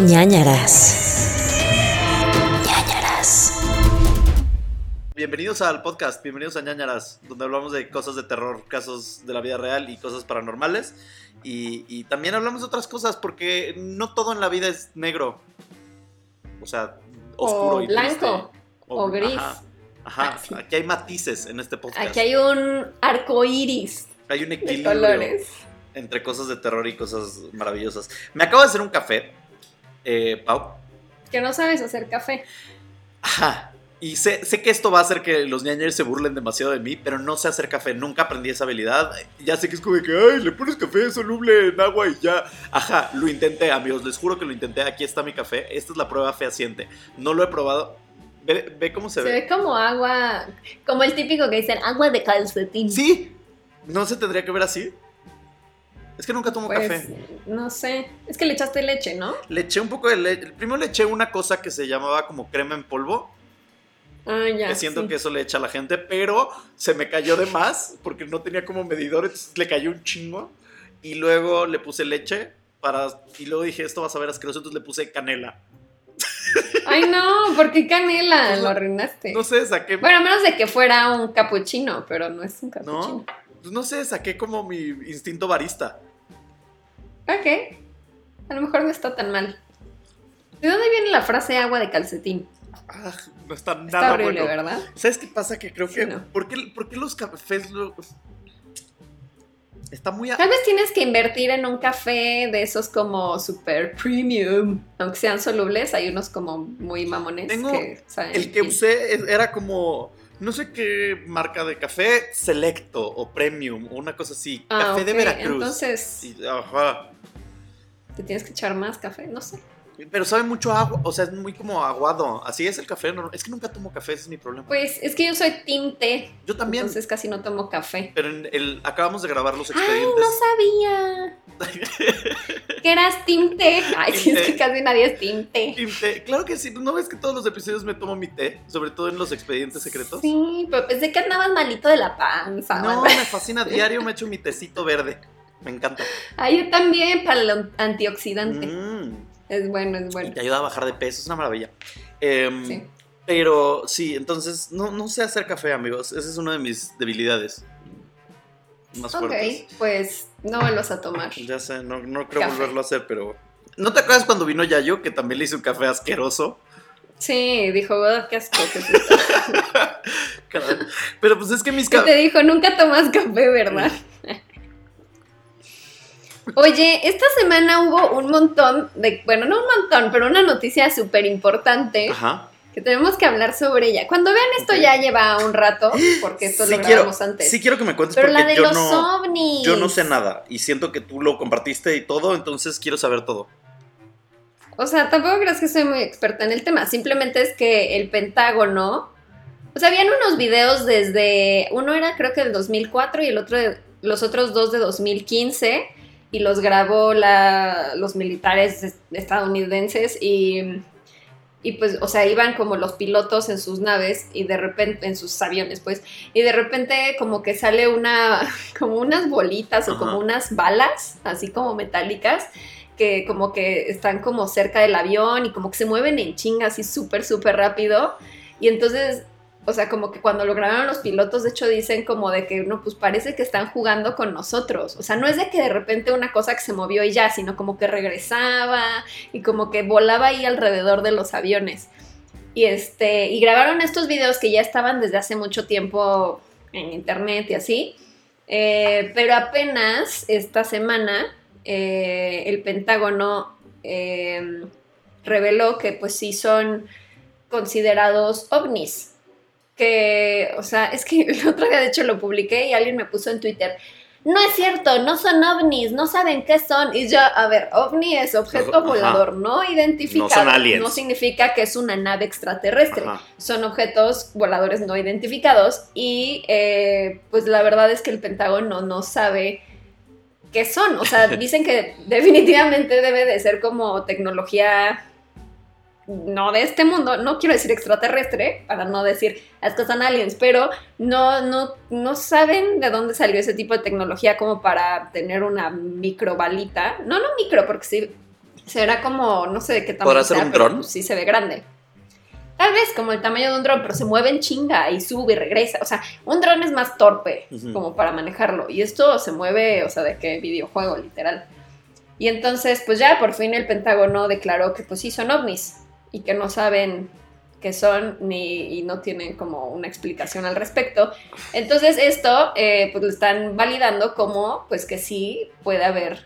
ñañaras. ñañaras. Bienvenidos al podcast, bienvenidos a ñañaras, donde hablamos de cosas de terror, casos de la vida real y cosas paranormales. Y, y también hablamos de otras cosas, porque no todo en la vida es negro. O sea, oscuro O y blanco, triste. o gris. Ajá, ajá. Ah, sí. aquí hay matices en este podcast. Aquí hay un arco iris Hay un de equilibrio colores. entre cosas de terror y cosas maravillosas. Me acabo de hacer un café, eh, Pau. Que no sabes hacer café. Ajá. Y sé, sé que esto va a hacer que los ñañeros se burlen demasiado de mí, pero no sé hacer café, nunca aprendí esa habilidad. Ya sé que es como de que, ay, le pones café soluble en agua y ya. Ajá, lo intenté, amigos, les juro que lo intenté. Aquí está mi café. Esta es la prueba fehaciente. No lo he probado. Ve, ve cómo se, Se ve. ve como agua, como el típico que dicen agua de calcetín. Sí, no se tendría que ver así. Es que nunca tomo Pues, café. no sé. Es que le echaste leche, ¿no? Le eché un poco de leche. Primero le eché una cosa que se llamaba como crema en polvo. Ah, ya. que siento sí. que eso le echa a la gente, pero se me cayó de más porque no tenía como medidor, entonces le cayó un chingo. Y luego le puse leche para. Y luego dije, esto va a saber asqueroso, entonces le puse canela. Ay, no, ¿por qué canela? Pues Lo arruinaste. No sé, saqué. Bueno, a menos de que fuera un capuchino, pero no es un capuchino. no, no sé, saqué como mi instinto barista. Ok. A lo mejor no está tan mal. ¿De dónde viene la frase agua de calcetín? Ah, no está Está nada horrible, bueno. ¿verdad? ¿Sabes qué pasa? Que creo Sí, que. no. ¿por, qué, por qué los cafés lo- Está muy. a- Tal vez tienes que invertir en un café de esos como super premium. Aunque sean solubles, hay unos como muy mamones Tengo que saben El que usé era como. No sé qué marca de café, selecto o premium o una cosa así. Ah, café de Veracruz. Entonces, Y- ajá. te tienes que echar más café, no sé. Pero sabe mucho agua, o sea, es muy como aguado. Así es el café, no- es que nunca tomo café, ese es mi problema. Pues es que yo soy team té, Yo también. entonces casi no tomo café. Pero en el, acabamos de grabar los Ay, expedientes. no sabía que eras team té. Ay, sí, Team es que casi nadie es team té. Y té, Claro que sí, ¿no ves que todos los episodios me tomo mi té? Sobre todo en los expedientes secretos. Sí, pero pensé que andabas malito de la panza. No, ¿verdad? me fascina. Diario me echo mi tecito verde. Me encanta. Ay, yo también, para el antioxidante. Mm, Es bueno, es y bueno. te ayuda a bajar de peso, es una maravilla. Em, Sí. Pero sí, entonces no, no sé hacer café, amigos. Esa es una de mis debilidades más Ok, fuertes. pues no vuelvas a tomar. Ya sé, no, no creo Café. volverlo a hacer, pero. ¿No te acuerdas cuando vino Yayo que también le hice un café asqueroso? Sí, dijo, "Oh, qué asco. ¿qué es esto?". Caray. Pero pues es que mis ¿Qué ca- te dijo? Nunca tomas café, ¿verdad? Oye, esta semana hubo un montón de, bueno, no un montón, pero una noticia súper importante Ajá. que tenemos que hablar sobre ella. Cuando vean esto ya lleva un rato, porque esto Sí lo quiero, grabamos antes. sí quiero que me cuentes pero porque la de yo los no, ovnis. yo no sé nada y siento que tú lo compartiste y todo, entonces quiero saber todo. O sea, tampoco creas que soy muy experta en el tema. Simplemente es que el Pentágono. O sea, habían unos videos desde. Uno era creo que del 2004 y el otro de- los otros dos de 2015. Y los grabó la, los militares es- estadounidenses. Y. Y pues, o sea, iban como los pilotos en sus naves y de repente, en sus aviones, pues, y de repente como que sale una, como unas bolitas o como unas balas, así como metálicas, que como que están como cerca del avión y como que se mueven en chinga así súper, súper rápido. Y entonces, o sea, como que cuando lo grabaron los pilotos, de hecho dicen como de que, no, pues parece que están jugando con nosotros. O sea, no es de que de repente una cosa que se movió y ya, sino como que regresaba y como que volaba ahí alrededor de los aviones. Y este, y grabaron estos videos que ya estaban desde hace mucho tiempo en internet y así. Eh, pero apenas esta semana eh, el Pentágono eh, reveló que pues sí son considerados ovnis. Que, o sea, es que el otro día de hecho lo publiqué y alguien me puso en Twitter, no es cierto, no son ovnis, no saben qué son. Y yo, a ver, ovni es objeto volador no identificado. No son aliens. No significa que es una nave extraterrestre Ajá. son objetos voladores no identificados y eh, pues la verdad es que el Pentágono no sabe qué son. O sea, dicen que definitivamente debe de ser como tecnología no de este mundo, no quiero decir extraterrestre, para no decir estos son aliens, pero no, no, no saben de dónde salió ese tipo de tecnología como para tener una microbalita. No, no micro, porque sí, Será como, no sé de qué tamaño ¿Podrá ser un dron? pues, sí se ve grande. Tal vez como el tamaño de un dron, pero se mueve en chinga y sube y regresa. O sea, un dron es más torpe como para manejarlo. Y esto se mueve, o sea, de qué videojuego, literal. Y entonces, pues ya por fin el Pentágono declaró que pues sí son ovnis y que no saben qué son ni y no tienen como una explicación al respecto. Entonces esto eh, pues lo están validando como pues que sí puede haber,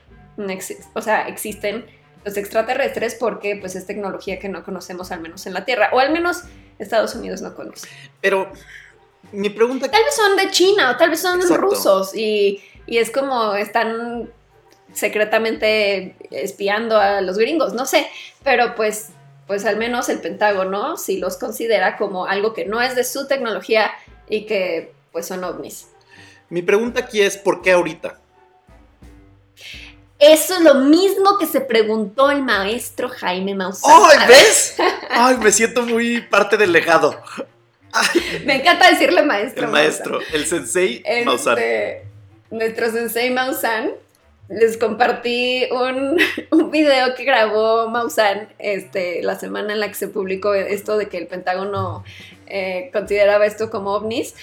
o sea, existen los extraterrestres porque pues es tecnología que no conocemos al menos en la Tierra o al menos Estados Unidos no conoce. Pero mi pregunta Tal vez son de China o tal vez son Exacto. rusos y, y es como están secretamente espiando a los gringos, no sé, pero pues, pues al menos el Pentágono sí los considera como algo que no es de su tecnología y que pues son ovnis. Mi pregunta aquí es, ¿por qué ahorita? Eso es lo mismo que se preguntó el maestro Jaime Maussan. ¡Ay, ver, ves! ¡Ay, me siento muy parte del legado! Me encanta decirle maestro. El Maussan. maestro, el sensei Este, Maussan. Nuestro sensei Maussan, les compartí un, un video que grabó Maussan este, la semana en la que se publicó esto de que el Pentágono eh, consideraba esto como ovnis.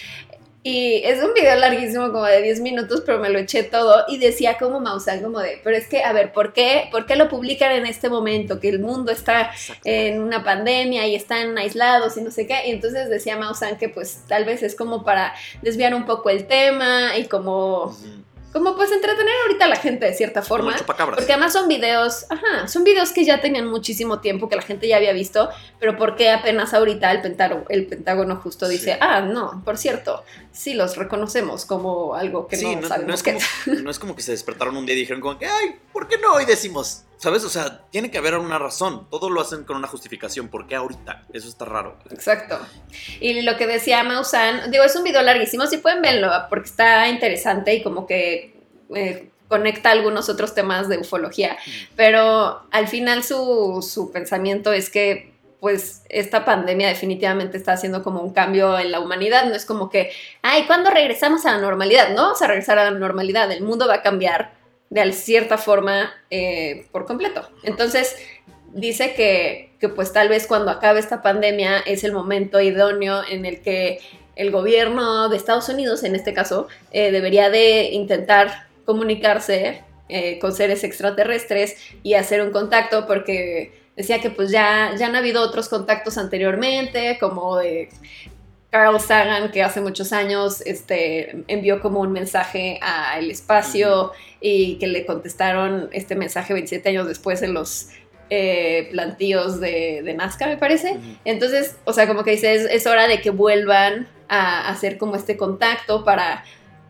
Y es un video larguísimo, como de 10 minutos, pero me lo eché todo y decía como Maussan, como de, pero es que, a ver, ¿por qué, ¿por qué lo publican en este momento? Que el mundo está en una pandemia y están aislados y no sé qué. Y entonces decía Maussan que pues tal vez es como para desviar un poco el tema y como. Como pues entretener ahorita a la gente de cierta forma. Porque además son videos, ajá, son videos que ya tenían muchísimo tiempo, que la gente ya había visto, pero ¿por qué apenas ahorita el Pentágono, el Pentágono justo dice, Sí. ah, no, por cierto, sí los reconocemos como algo que Sí, no, no, sabemos no es qué como, no es como que se despertaron un día y dijeron como que, ay, ¿por qué no hoy decimos? ¿Sabes? O sea, tiene que haber una razón. Todo lo hacen con una justificación. ¿Por qué ahorita? Eso está raro. Exacto. Y lo que decía Maussan, digo, es un video larguísimo, si pueden verlo, porque está interesante y como que eh, conecta algunos otros temas de ufología, pero al final su, su pensamiento es que pues esta pandemia definitivamente está haciendo como un cambio en la humanidad, no es como que, ay, ¿cuándo regresamos a la normalidad? No vamos a regresar a la normalidad, el mundo va a cambiar de cierta forma eh, por completo. Entonces, dice que, que pues tal vez cuando acabe esta pandemia es el momento idóneo en el que el gobierno de Estados Unidos, en este caso, eh, debería de intentar comunicarse eh, con seres extraterrestres y hacer un contacto porque decía que pues ya, ya han habido otros contactos anteriormente, como de Carl Sagan, que hace muchos años este, envió como un mensaje al espacio y que le contestaron este mensaje 27 años después en los eh, plantíos de, de Nazca, me parece. Entonces, o sea, como que dice, es, es hora de que vuelvan a hacer como este contacto para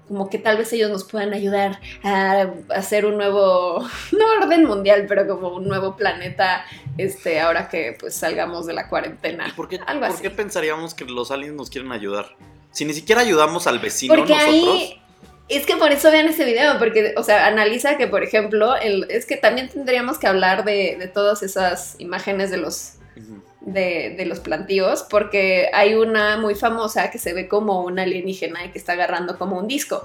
como que tal vez ellos nos puedan ayudar a hacer un nuevo, no orden mundial, pero como un nuevo planeta, este, ahora que pues salgamos de la ¿Y cuarentena. por qué, Algo por así. qué pensaríamos que los aliens nos quieren ayudar? Si ni siquiera ayudamos al vecino Porque nosotros. ahí, es que por eso vean ese video, porque, o sea, analiza que, por ejemplo, el, es que también tendríamos que hablar de, de todas esas imágenes de los. De, los plantíos, porque hay una muy famosa que se ve como una alienígena y que está agarrando como un disco.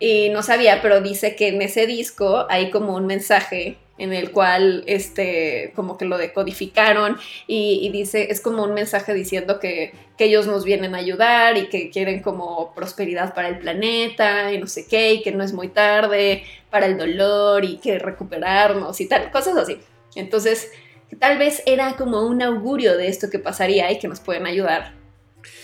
Y no sabía, pero dice que en ese disco hay como un mensaje en el cual este como que lo decodificaron y, y dice es como un mensaje diciendo que, que ellos nos vienen a ayudar y que quieren como prosperidad para el planeta y no sé qué y que no es muy tarde para el dolor y que recuperarnos y tal cosas así entonces tal vez era como un augurio de esto que pasaría y que nos pueden ayudar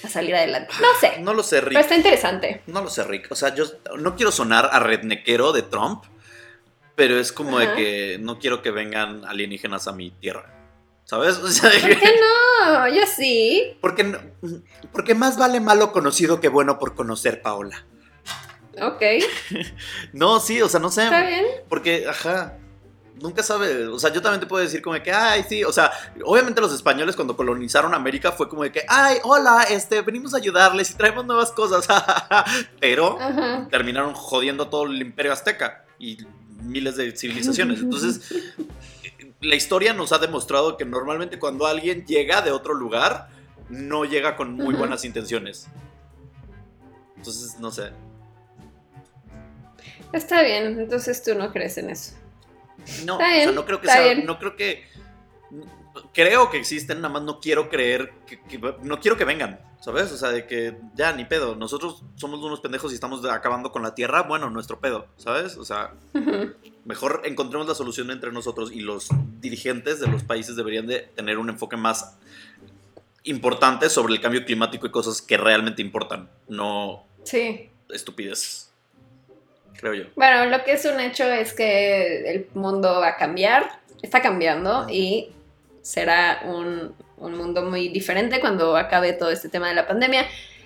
a salir adelante. No sé, No lo sé, Rick. pero está interesante. No lo sé, Rick. O sea, yo no quiero sonar a rednequero de Trump, pero es como Ajá. de que no quiero que vengan alienígenas a mi tierra. ¿Sabes? O sea, ¿Por qué no? Yo sí. porque, no- porque más vale malo conocido que bueno por conocer, Paola. Ok, No, sí, o sea, no sé. está bien. Porque, ajá, nunca sabe. O sea, yo también te puedo decir como de que, ay, sí. O sea, obviamente los españoles cuando colonizaron América fue como de que, ay, hola, este, venimos a ayudarles y traemos nuevas cosas. Pero Ajá. terminaron jodiendo todo el imperio azteca y miles de civilizaciones. Entonces, la historia nos ha demostrado que normalmente cuando alguien llega de otro lugar, no llega con muy buenas intenciones. Entonces, no sé. Está bien, entonces tú no crees en eso. No, o sea, no creo que sea, bien. no creo que creo que existen, nada más no quiero creer que, que- no quiero que vengan, ¿sabes? O sea, de que ya ni pedo, nosotros somos unos pendejos y estamos acabando con la tierra, bueno, nuestro pedo, ¿sabes? O sea, mejor encontremos la solución entre nosotros y los dirigentes de los países deberían de tener un enfoque más importante sobre el cambio climático y cosas que realmente importan, no Sí. estupideces. Creo yo. Bueno, lo que es un hecho es que el mundo va a cambiar, está cambiando y será un, un mundo muy diferente cuando acabe todo este tema de la pandemia.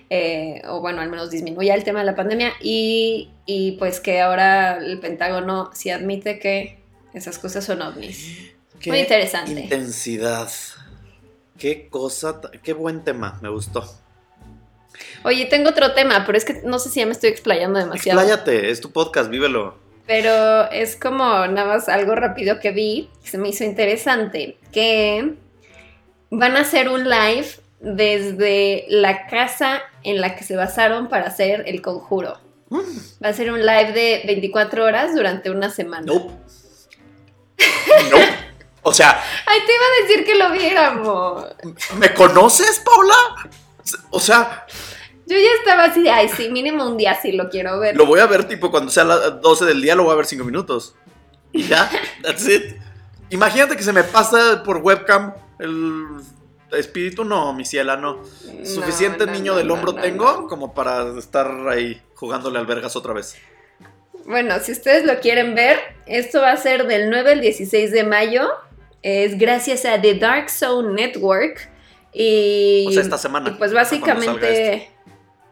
eh, o bueno, al menos disminuya el tema de la pandemia y, y pues que ahora el Pentágono sí admite que esas cosas son ovnis. Qué Muy interesante. Intensidad. Qué cosa, qué buen tema, me gustó. Oye, tengo otro tema, pero es que no sé si ya me estoy explayando demasiado. Expláyate, es tu podcast, vívelo. Pero es como nada más algo rápido que vi, que se me hizo interesante, que van a hacer un live desde la casa en la que se basaron para hacer el conjuro. Va a ser un live de 24 horas durante una semana. Nope. Nope. O sea, Ay, te iba a decir que lo viéramos. ¿me conoces, Paula? O sea, Yo ya estaba así de, ay, sí, mínimo un día sí lo quiero ver. lo voy a ver tipo cuando sea las 12 del día, lo voy a ver 5 minutos. Y ya, that's it. Imagínate que se me pasa por webcam el espíritu, no, mi ciela, no. No, Suficiente no, niño no, del hombro tengo como para estar ahí jugándole albergas otra vez. Bueno, si ustedes lo quieren ver, esto va a ser del 9 al 16 de mayo. Es gracias a The Dark Zone Network. Y, O sea, esta semana. y pues básicamente...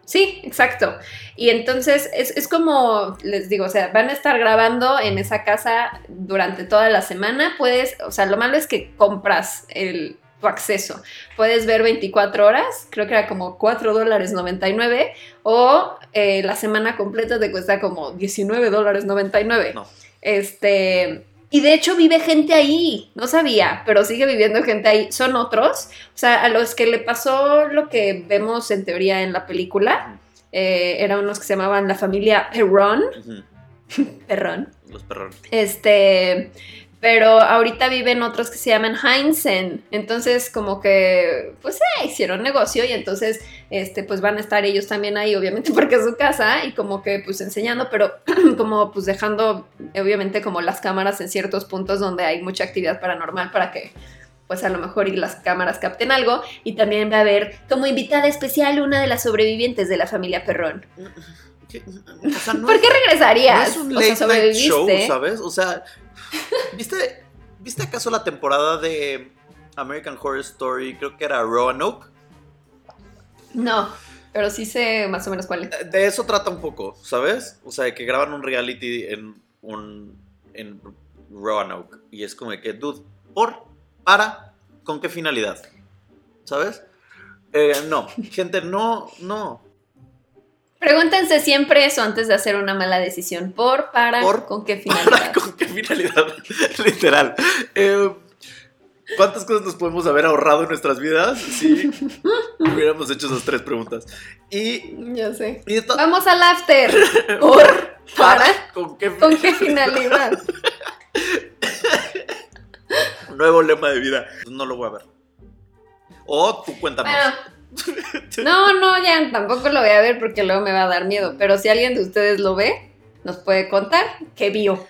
Sí, exacto. Y entonces es, es como, les digo, o sea, van a estar grabando en esa casa durante toda la semana. Puedes, o sea, lo malo es que compras el, tu acceso. Puedes ver 24 horas, creo que era como 4 dólares 99, o eh, la semana completa te cuesta como 19 dólares 99. No. Este, y de hecho vive gente ahí, no sabía, pero sigue viviendo gente ahí. Son otros, o sea, a los que le pasó lo que vemos en teoría en la película, eh, eran unos que se llamaban la familia Perron, Ujú, Perron, Los perrones. este, pero ahorita viven otros que se llaman Heinzen, entonces como que, pues, eh, hicieron negocio y entonces, este, pues van a estar ellos también ahí, obviamente porque es su casa y como que, pues, enseñando, pero como, pues, dejando, obviamente, como las cámaras en ciertos puntos donde hay mucha actividad paranormal para que, pues, a lo mejor y las cámaras capten algo y también va a haber como invitada especial una de las sobrevivientes de la familia Perrón. ¿Qué? O sea, no ¿Por qué no regresarías? es un o sea, late night show. ¿sabes? O sea, ¿viste, ¿viste acaso la temporada de American Horror Story? Creo que era Roanoke. No, pero sí sé más o menos cuál es. De eso trata un poco, ¿sabes? O sea, que graban un reality en un en Roanoke y es como de que, dude, por, para, ¿con qué finalidad? ¿Sabes? Eh, no, gente, no, no. Pregúntense siempre eso antes de hacer una mala decisión. ¿Por, para, Por, con qué ¿Para finalidad? con qué finalidad? Literal. Eh, ¿Cuántas cosas nos podemos haber ahorrado en nuestras vidas si hubiéramos hecho esas tres preguntas? Y, Yo sé. y Vamos al after. ¿Por, para, ¿Con qué, con qué finalidad? nuevo lema de vida? No lo voy a ver. O tú cuéntanos. Bueno, no, no, ya tampoco lo voy a ver porque luego me va a dar miedo. Pero si alguien de ustedes lo ve, nos puede contar qué vio.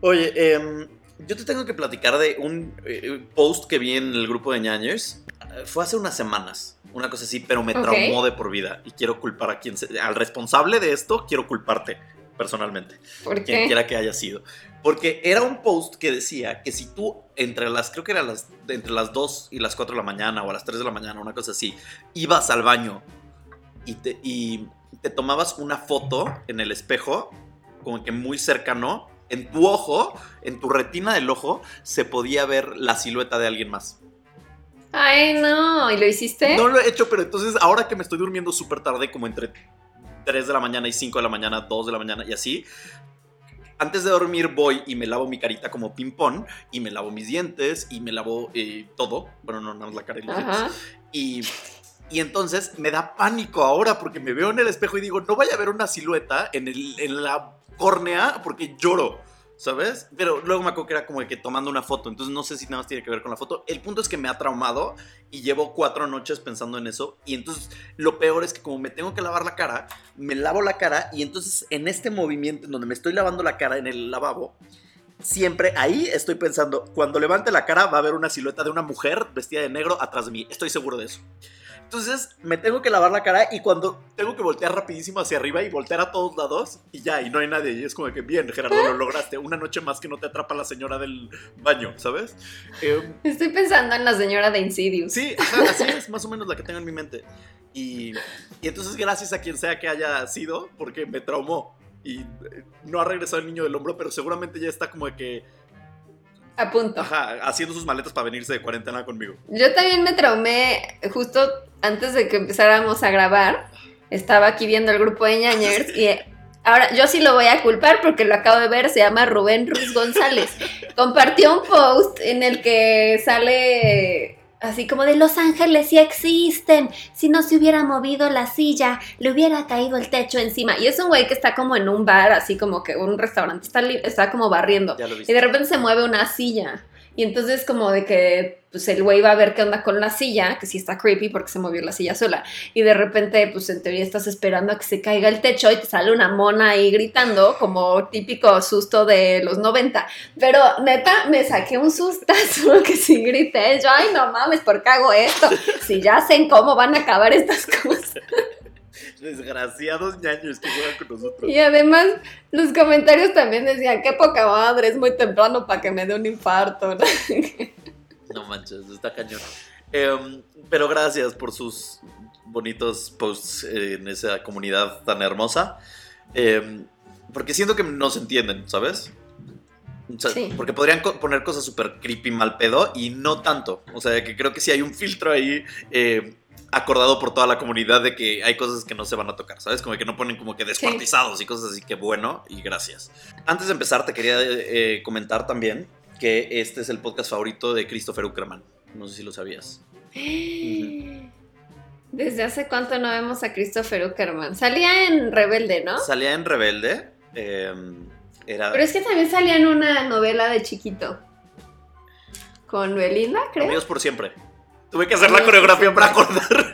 Oye, em, yo te tengo que platicar de un eh, post que vi en el grupo de ñañers. Eh, Fue hace unas semanas, una cosa así, pero me Ok. traumó de por vida. Y quiero culpar a quien se- al responsable de esto, quiero culparte personalmente. ¿Por quien quiera que haya sido. Porque era un post que decía que si tú entre las, creo que eran las, entre las 2 y las 4 de la mañana o a las 3 de la mañana, una cosa así, ibas al baño y te, y te tomabas una foto en el espejo, como que muy cercano, en tu ojo, en tu retina del ojo, se podía ver la silueta de alguien más. Ay, no. ¿Y lo hiciste? No lo he hecho, pero entonces ahora que me estoy durmiendo súper tarde, como entre 3 de la mañana y 5 de la mañana, 2 de la mañana y así, antes de dormir voy y me lavo mi carita como ping-pong y me lavo mis dientes y me lavo eh, todo. Bueno, no, nada más la cara y los dientes. Y, y entonces me da pánico ahora porque me veo en el espejo y digo, no vaya a haber una silueta en, el, en la córnea porque lloro. ¿sabes? Pero luego me acuerdo que era como que tomando una foto, entonces no sé si nada más tiene que ver con la foto. El punto es que me ha traumado y llevo cuatro noches pensando en eso. Y entonces lo peor es que como me tengo que lavar la cara, me lavo la cara y entonces en este movimiento en donde me estoy lavando la cara en el lavabo, siempre ahí estoy pensando, cuando levante la cara va a haber una silueta de una mujer vestida de negro atrás de mí. Estoy seguro de eso. Entonces me tengo que lavar la cara y cuando tengo que voltear rapidísimo hacia arriba y voltear a todos lados y ya, y no hay nadie. Y es como que bien, Gerardo, lo lograste. Una noche más que no te atrapa la señora del baño, ¿sabes? Eh, Estoy pensando en la señora de Insidious. sí, ajá, así es más o menos la que tengo en mi mente. Y, y entonces gracias a quien sea que haya sido, porque me traumó. Y eh, no ha regresado el niño del hombro, pero seguramente ya está como de que, A punto. ajá, haciendo sus maletas para venirse de cuarentena conmigo. Yo también me traumé justo antes de que empezáramos a grabar. Estaba aquí viendo el grupo de ñañers y ahora yo sí lo voy a culpar porque lo acabo de ver. Se llama Rubén Ruiz González. Compartió un post en el que sale así como de Los Ángeles sí existen. Si no se hubiera movido la silla, le hubiera caído el techo encima. Y es un güey que está como en un bar, así como que un restaurante. Está, está como barriendo. Ya lo Y de repente se mueve una silla. Y entonces como de que pues el güey va a ver qué onda con la silla, que sí está creepy porque se movió la silla sola. Y de repente pues en teoría estás esperando a que se caiga el techo y te sale una mona ahí gritando como típico susto de los 90. Pero neta me saqué un sustazo que sí grité. Yo, ay no mames, ¿por qué hago esto? Si ya sé cómo van a acabar estas cosas. Desgraciados ñaños que juegan con nosotros. Y además los comentarios también decían, qué poca madre, es muy temprano para que me dé un infarto. ¿no? No manches, está cañón. Em, pero gracias por sus bonitos posts eh, en esa comunidad tan hermosa. Em, porque siento que no se entienden, ¿sabes? O sea, Sí. Porque podrían co- poner cosas súper creepy, mal pedo, y no tanto. O sea, que creo que sí hay un filtro ahí eh, acordado por toda la comunidad de que hay cosas que no se van a tocar, ¿sabes? Como que no ponen como que descuartizados y cosas así, que bueno, y gracias. Antes de empezar, te quería eh, comentar también que este es el podcast favorito de Christopher Uckerman. No sé si lo sabías. ¿Desde hace cuánto no vemos a Christopher Uckerman? Salía en Rebelde, ¿no? Salía en Rebelde. eh, era Pero es que también salía en una novela de chiquito. Con Belinda, creo. Amigos por siempre. Tuve que hacer la por coreografía para acordar.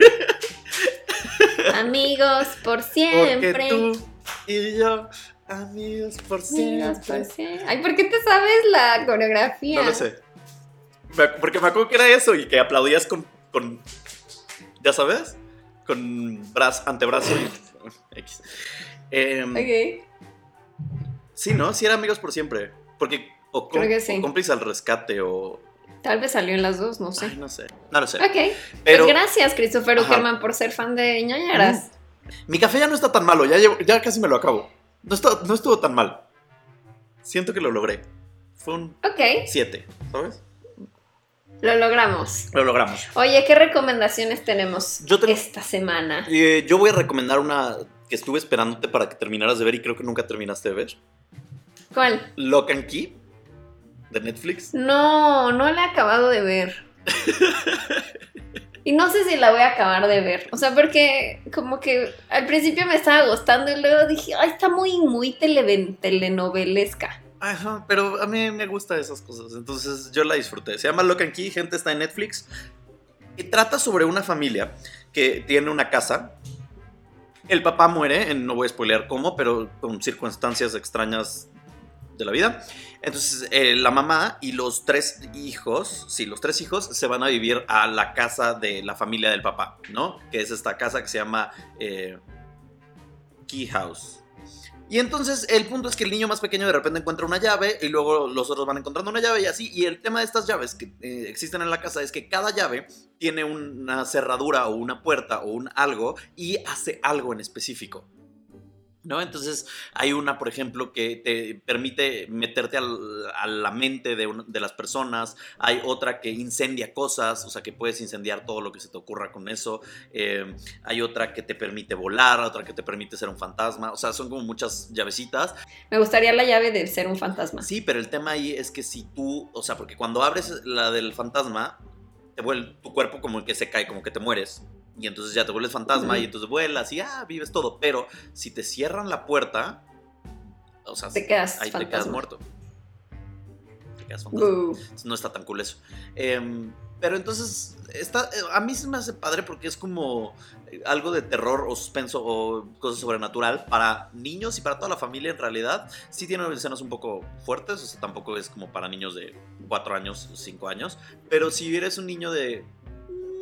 Amigos por Porque siempre. tú y yo, amigos por Amigos por siempre. siempre. Ay, ¿por qué te sabes la coreografía? No lo sé. Me Porque me acuerdo que era eso y que aplaudías con. con ¿Ya sabes? Con brazo, antebrazo y. X. Em, Ok. Sí, ¿no? Sí, era amigos por siempre. Porque. O, Creo que sí. o cómplice al rescate o. Tal vez salió en las dos, no sé. Ay, no sé. No lo sé. Ok. Pero Pues gracias, Christopher. Uckerman, por ser fan de ñañaras. mi café ya no está tan malo. Ya, llevo- ya casi me lo acabo. No, está- no estuvo tan mal. Siento que lo logré. Fue un Ok, 7, ¿sabes? lo logramos. Lo logramos. Oye, ¿qué recomendaciones tenemos Yo esta semana? Eh, yo voy a recomendar una que estuve esperándote para que terminaras de ver y creo que nunca terminaste de ver. ¿Cuál? Lock and Key de Netflix. No, no la he acabado de ver. Y no sé si la voy a acabar de ver. O sea, porque como que al principio me estaba gustando y luego dije, ay, está muy, muy telenovelesca. Ajá, pero a mí me gustan esas cosas, entonces yo la disfruté. Se llama Lock and Key, gente, está en Netflix. Y trata sobre una familia que tiene una casa. El papá muere, en- no voy a spoilear cómo, pero con circunstancias extrañas de la vida. Entonces eh, la mamá y los tres hijos, sí, los tres hijos se van a vivir a la casa de la familia del papá, ¿no? Que es esta casa que se llama eh, Key House. Y entonces el punto es que el niño más pequeño de repente encuentra una llave y luego los otros van encontrando una llave y así. Y el tema de estas llaves que eh, existen en la casa es que cada llave tiene una cerradura o una puerta o un algo y hace algo en específico. ¿No? Entonces hay una, por ejemplo, que te permite meterte al- a la mente de, de las personas. Hay otra que incendia cosas, o sea que puedes incendiar todo lo que se te ocurra con eso. Eh, hay otra que te permite volar, otra que te permite ser un fantasma. O sea, son como muchas llavecitas. Me gustaría la llave de ser un fantasma. Sí, pero el tema ahí es que si tú, o sea, porque cuando abres la del fantasma, te vuelve tu cuerpo como que se cae, como que te mueres. Y entonces ya te vuelves fantasma Ujú. y entonces vuelas y ah, vives todo. Pero si te cierran la puerta, o sea, Te quedas ahí te quedas fantasma. muerto. mágicas, fantasmas. Boo. no está tan cool eso. Em, pero entonces, está, a mí se me hace padre porque es como eh, algo de terror o suspenso o cosa sobrenatural para niños y para toda la familia en realidad. Sí tiene escenas un poco fuertes, o sea, tampoco es como para niños de 4 años o 5 años. Pero si eres un niño de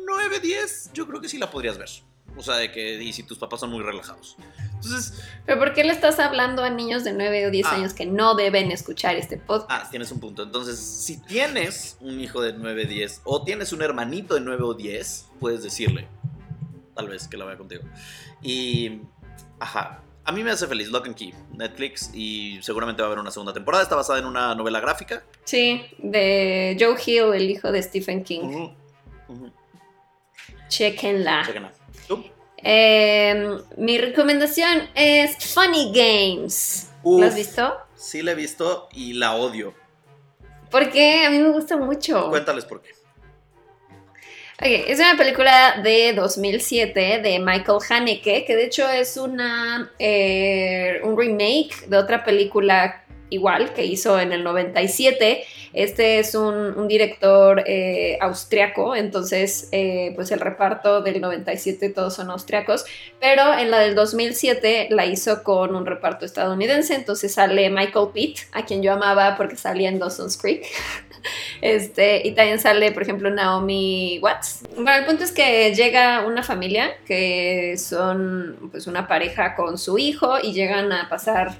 9, 10, yo creo que sí la podrías ver. O sea, de que, y si tus papás son muy relajados. Entonces, Pero ¿por qué le estás hablando a niños de 9 o 10 Ah. años que no deben escuchar este podcast? Ah, tienes un punto. Entonces, si tienes un hijo de 9, 10 o tienes un hermanito de 9 o 10, puedes decirle, tal vez, que la vea contigo. Y, ajá, a mí me hace feliz Lock and Key, Netflix, y seguramente va a haber una segunda temporada. Está basada en una novela gráfica. Sí, de Joe Hill, el hijo de Stephen King. Chequenla. Chéquenla. ¿Tú? Eh, mi recomendación es Funny Games. Uf. ¿Lo has visto? Sí la he visto y la odio. Porque a mí me gusta mucho. Cuéntales por qué. Ok, es una película de 2007 de Michael Haneke, que de hecho es una, eh, un remake de otra película igual que hizo en el 97. Este es un, director eh, austriaco, entonces eh, pues el reparto del 97 todos son austriacos, pero en la del 2007 la hizo con un reparto estadounidense, entonces sale Michael Pitt, a quien yo amaba porque salía en Dawson's Creek. Este, y también sale, por ejemplo, Naomi Watts. Bueno, el punto es que llega una familia que son pues una pareja con su hijo y llegan a pasar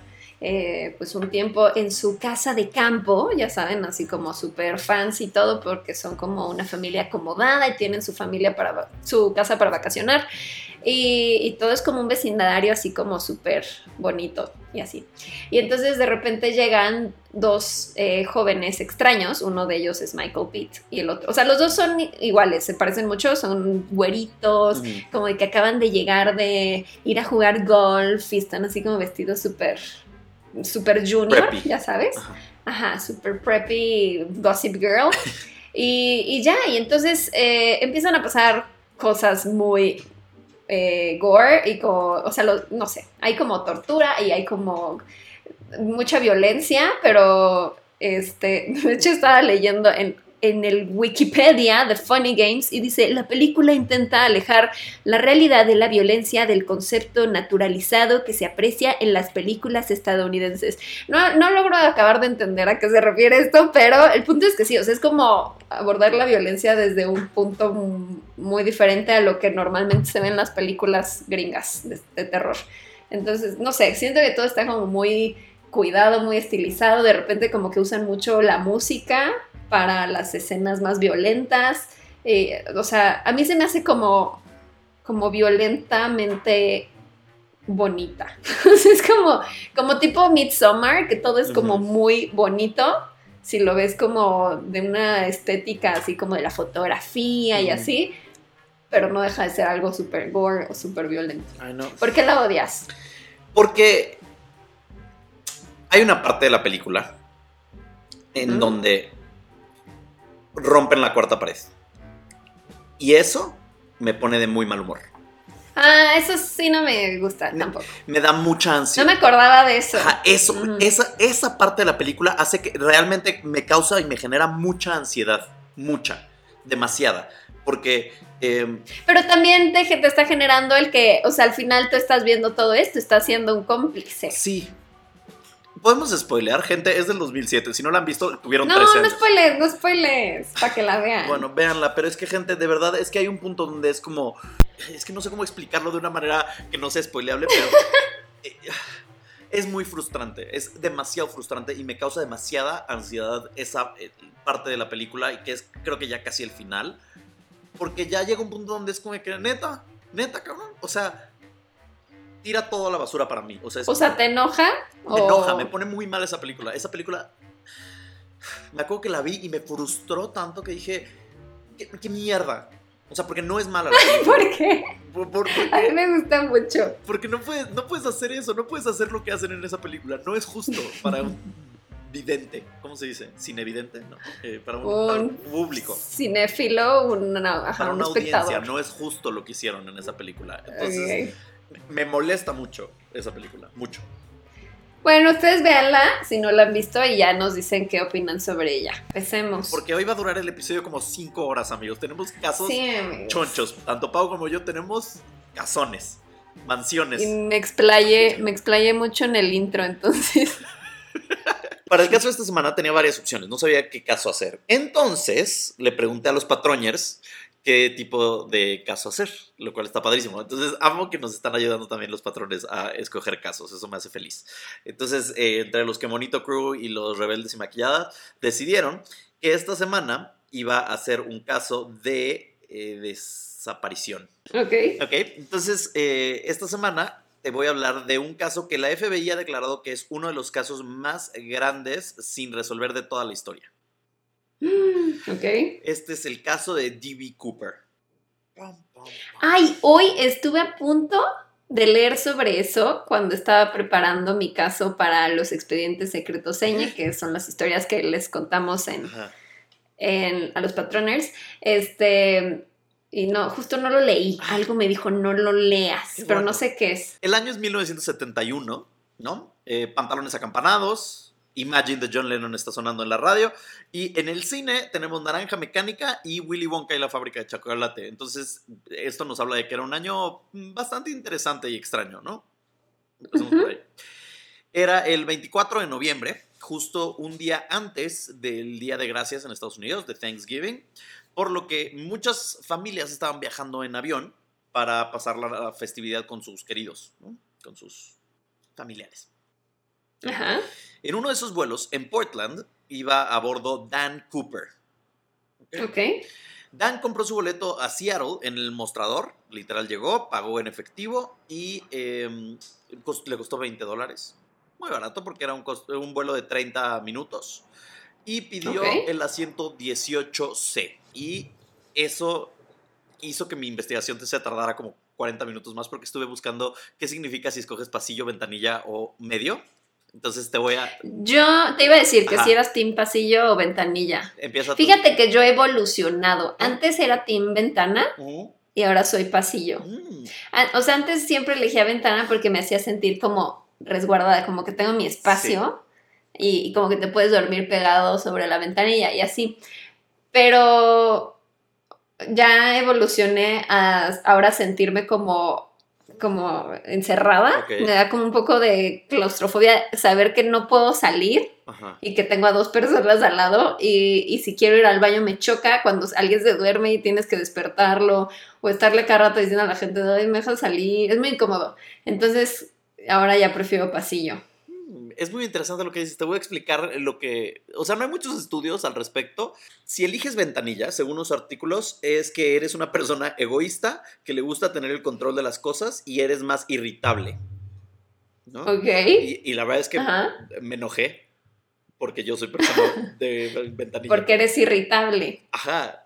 eh, pues un tiempo en su casa de campo, ya saben, así como super fans y todo, porque son como una familia acomodada y tienen su familia para su casa para vacacionar. Y, y todo es como un vecindario así como súper bonito y así. Y entonces de repente llegan dos eh, jóvenes extraños, uno de ellos es Michael Pitt y el otro, o sea, los dos son iguales, se parecen mucho, son güeritos, como de que acaban de llegar de ir a jugar golf y están así como vestidos súper, súper junior, Preppy. ya sabes. Ajá. Ajá, super preppy, gossip girl. y, y ya, y entonces eh, empiezan a pasar cosas muy eh, gore y como, o sea, lo- no sé, hay como tortura y hay como mucha violencia, pero este, de hecho estaba leyendo en, en el Wikipedia de Funny Games y dice, la película intenta alejar la realidad de la violencia del concepto naturalizado que se aprecia en las películas estadounidenses. No, no logro acabar de entender a qué se refiere esto, pero el punto es que sí, o sea, es como abordar la violencia desde un punto muy diferente a lo que normalmente se ve en las películas gringas de, de terror. Entonces, no sé, siento que todo está como muy cuidado, muy estilizado, de repente como que usan mucho la música para las escenas más violentas. Eh, o sea, a mí se me hace como, como violentamente bonita. Es como, como tipo Midsommar, que todo es como muy bonito. Si lo ves como de una estética así como de la fotografía y así, pero no deja de ser algo súper gore o súper violento. ¿Por qué la odias? Porque hay una parte de la película en donde rompen la cuarta pared. Y eso me pone de muy mal humor. Ah, eso sí no me gusta No. tampoco. Me da mucha No ansiedad. me acordaba de eso. Ajá, eso, esa, esa parte de la película hace que realmente me causa y me genera mucha ansiedad. Mucha. Demasiada. Porque eh, Pero también te, te está generando el que, o sea, al final tú estás viendo todo esto, estás siendo un cómplice. sí. Podemos spoilear, gente, es del 2007. Si no la han visto, tuvieron No, 13 no años. spoilers, no spoilers, para que la vean. Bueno, véanla, pero es que gente, de verdad, es que hay un punto donde es como. Es que no sé cómo explicarlo de una manera que no sea spoileable, pero. eh, es muy frustrante, es demasiado frustrante y me causa demasiada ansiedad esa eh, parte de la película y que es creo que ya casi el final. Porque ya llega un punto donde es como que, neta, neta, cabrón. O sea, tira todo a la basura para mí. O sea, o sea, ¿te enoja? me o- enoja, me pone muy mal esa película. Esa película. Me acuerdo que la vi y me frustró tanto que dije. ¿Qué, qué mierda? O sea, porque no es mala la. ¿Por qué? Por- por- A mí me gusta mucho. porque no, puedes, no puedes hacer eso, no puedes hacer lo que hacen en esa película. No es justo para un vidente. ¿Cómo se dice? Cinevidente, ¿no? Eh, para, un, para un Un público. Cinéfilo, un, ajá, Para un una espectador. audiencia. No es justo lo que hicieron en esa película. Entonces, Ok. Me molesta mucho esa película. Mucho. Bueno, ustedes véanla si no la han visto y ya nos dicen qué opinan sobre ella. Empecemos. Porque hoy va a durar el episodio como 5 horas, amigos. Tenemos casos Sí, amigos. chonchos. Tanto Pau como yo tenemos casones, mansiones. Y me explayé, me explayé mucho en el intro, entonces. Para el caso de esta semana tenía varias opciones, no sabía qué caso hacer. Entonces le pregunté a los patroñers qué tipo de caso hacer, lo cual está padrísimo. Entonces amo que nos están ayudando también los patrones a escoger casos, eso me hace feliz. Entonces, eh, entre los que Monito Crew y los Rebeldes y Maquillada decidieron que esta semana iba a ser un caso de eh, desaparición. Ok. Ok, entonces eh, esta semana te voy a hablar de un caso que la FBI ha declarado que es uno de los casos más grandes sin resolver de toda la historia. Mm, Ok. Este es el caso de D.B. Cooper. Ay, hoy estuve a punto de leer sobre eso cuando estaba preparando mi caso para los expedientes secretos seña, que son las historias que les contamos en, en- a los patroners. Este, y no, justo no lo leí. Algo me dijo, no lo leas, Qué pero bueno. no sé qué es. El año es 1971, ¿no? Eh, pantalones acampanados. Imagine de John Lennon está sonando en la radio. Y en el cine tenemos Naranja Mecánica y Willy Wonka y la fábrica de chocolate. Entonces, esto nos habla de que era un año mm, bastante interesante y extraño, ¿no? Por ahí. Era el 24 de noviembre, justo un día antes del Día de Gracias en Estados Unidos, de Thanksgiving, por lo que muchas familias estaban viajando en avión para pasar la festividad con sus queridos, ¿no? con sus familiares. Ajá. En uno de esos vuelos, en Portland, iba a bordo Dan Cooper. ¿ok? Ok. Dan compró su boleto a Seattle en el mostrador, literal llegó, pagó en efectivo y eh, cos- le costó 20 dólares. Muy barato porque era un, un vuelo de 30 minutos. Y pidió el asiento 18C. Y eso hizo que mi investigación se tardara como 40 minutos más porque estuve buscando qué significa si escoges pasillo, ventanilla o medio. Entonces te voy a... Yo te iba a decir que Ajá. si eras team pasillo o ventanilla. Empieza tú. Fíjate que yo he evolucionado. Antes era team ventana y ahora soy pasillo. Mm. Ah, O sea, antes siempre elegía ventana porque me hacía sentir como resguardada, como que tengo mi espacio y, y como que te puedes dormir pegado sobre la ventanilla y así. Pero ya evolucioné a ahora sentirme como, como encerrada. Me da como un poco de claustrofobia saber que no puedo salir Ajá. y que tengo a dos personas al lado y, y si quiero ir al baño me choca cuando alguien se duerme y tienes que despertarlo o estarle cada rato diciendo a la gente, ay, me dejas salir, es muy incómodo. Entonces, ahora ya prefiero pasillo. Es muy interesante lo que dices. Te voy a explicar lo que. O sea, no hay muchos estudios al respecto. Si eliges ventanilla, según los artículos, es que eres una persona egoísta que le gusta tener el control de las cosas y eres más irritable. ¿no? Ok. Y, y la verdad es que Ajá. me enojé porque yo soy persona de ventanilla. Porque eres irritable. Ajá.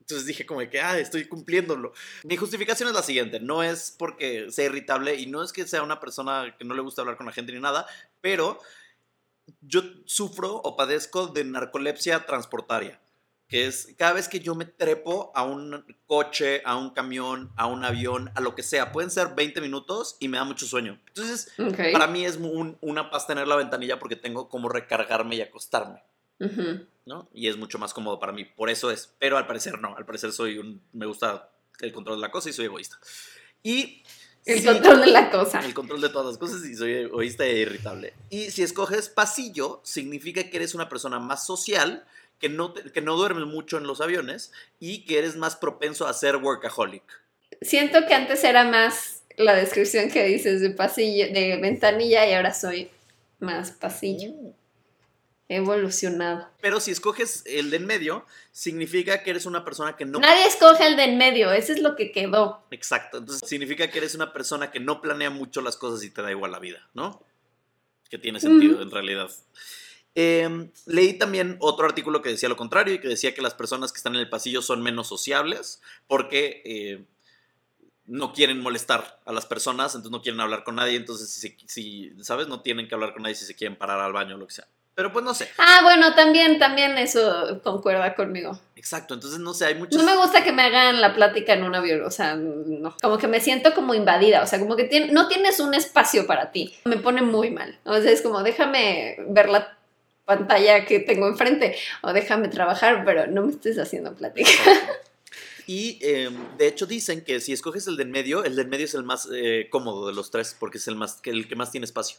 Entonces dije como que, ah, estoy cumpliéndolo. Mi justificación es la siguiente, no es porque sea irritable y no es que sea una persona que no le gusta hablar con la gente ni nada, pero yo sufro o padezco de narcolepsia transportaria, que es cada vez que yo me trepo a un coche, a un camión, a un avión, a lo que sea, pueden ser 20 minutos y me da mucho sueño. Entonces, Ok. para mí es un- una paz tener la ventanilla porque tengo como recargarme y acostarme. ¿no? Y es mucho más cómodo para mí, por eso es. Pero al parecer no, al parecer soy un, me gusta el control de la cosa y soy egoísta. Y El control de la cosa. el control de todas las cosas y soy egoísta e irritable. Y si escoges pasillo, significa que eres una persona más social, que no, te- que no duermes mucho en los aviones y que eres más propenso a ser workaholic. Siento que antes era más la descripción que dices de pasillo, de ventanilla y ahora soy más pasillo. He evolucionado. Pero si escoges el de en medio, significa que eres una persona que no Nadie escoge el de en medio, eso es lo que quedó. Exacto. Entonces significa que eres una persona que no planea mucho las cosas y te da igual la vida, ¿no? Que tiene sentido en realidad. Eh, leí también otro artículo que decía lo contrario y que decía que las personas que están en el pasillo son menos sociables porque eh, no quieren molestar a las personas, entonces no quieren hablar con nadie, entonces si, si, ¿sabes? No tienen que hablar con nadie si se quieren parar al baño o lo que sea. Pero pues no sé. Ah, bueno, también, también eso concuerda conmigo. Exacto, entonces no sé, hay muchos... No me gusta que me hagan la plática en un avión, o sea, no. Como que me siento como invadida, o sea, como que tien- no tienes un espacio para ti. Me pone muy mal. O sea, es como, déjame ver la pantalla que tengo enfrente o déjame trabajar, pero no me estés haciendo plática. Y eh, de hecho dicen que si escoges el del medio, el del medio es el más eh, cómodo de los tres, porque es el, más, el que más tiene espacio.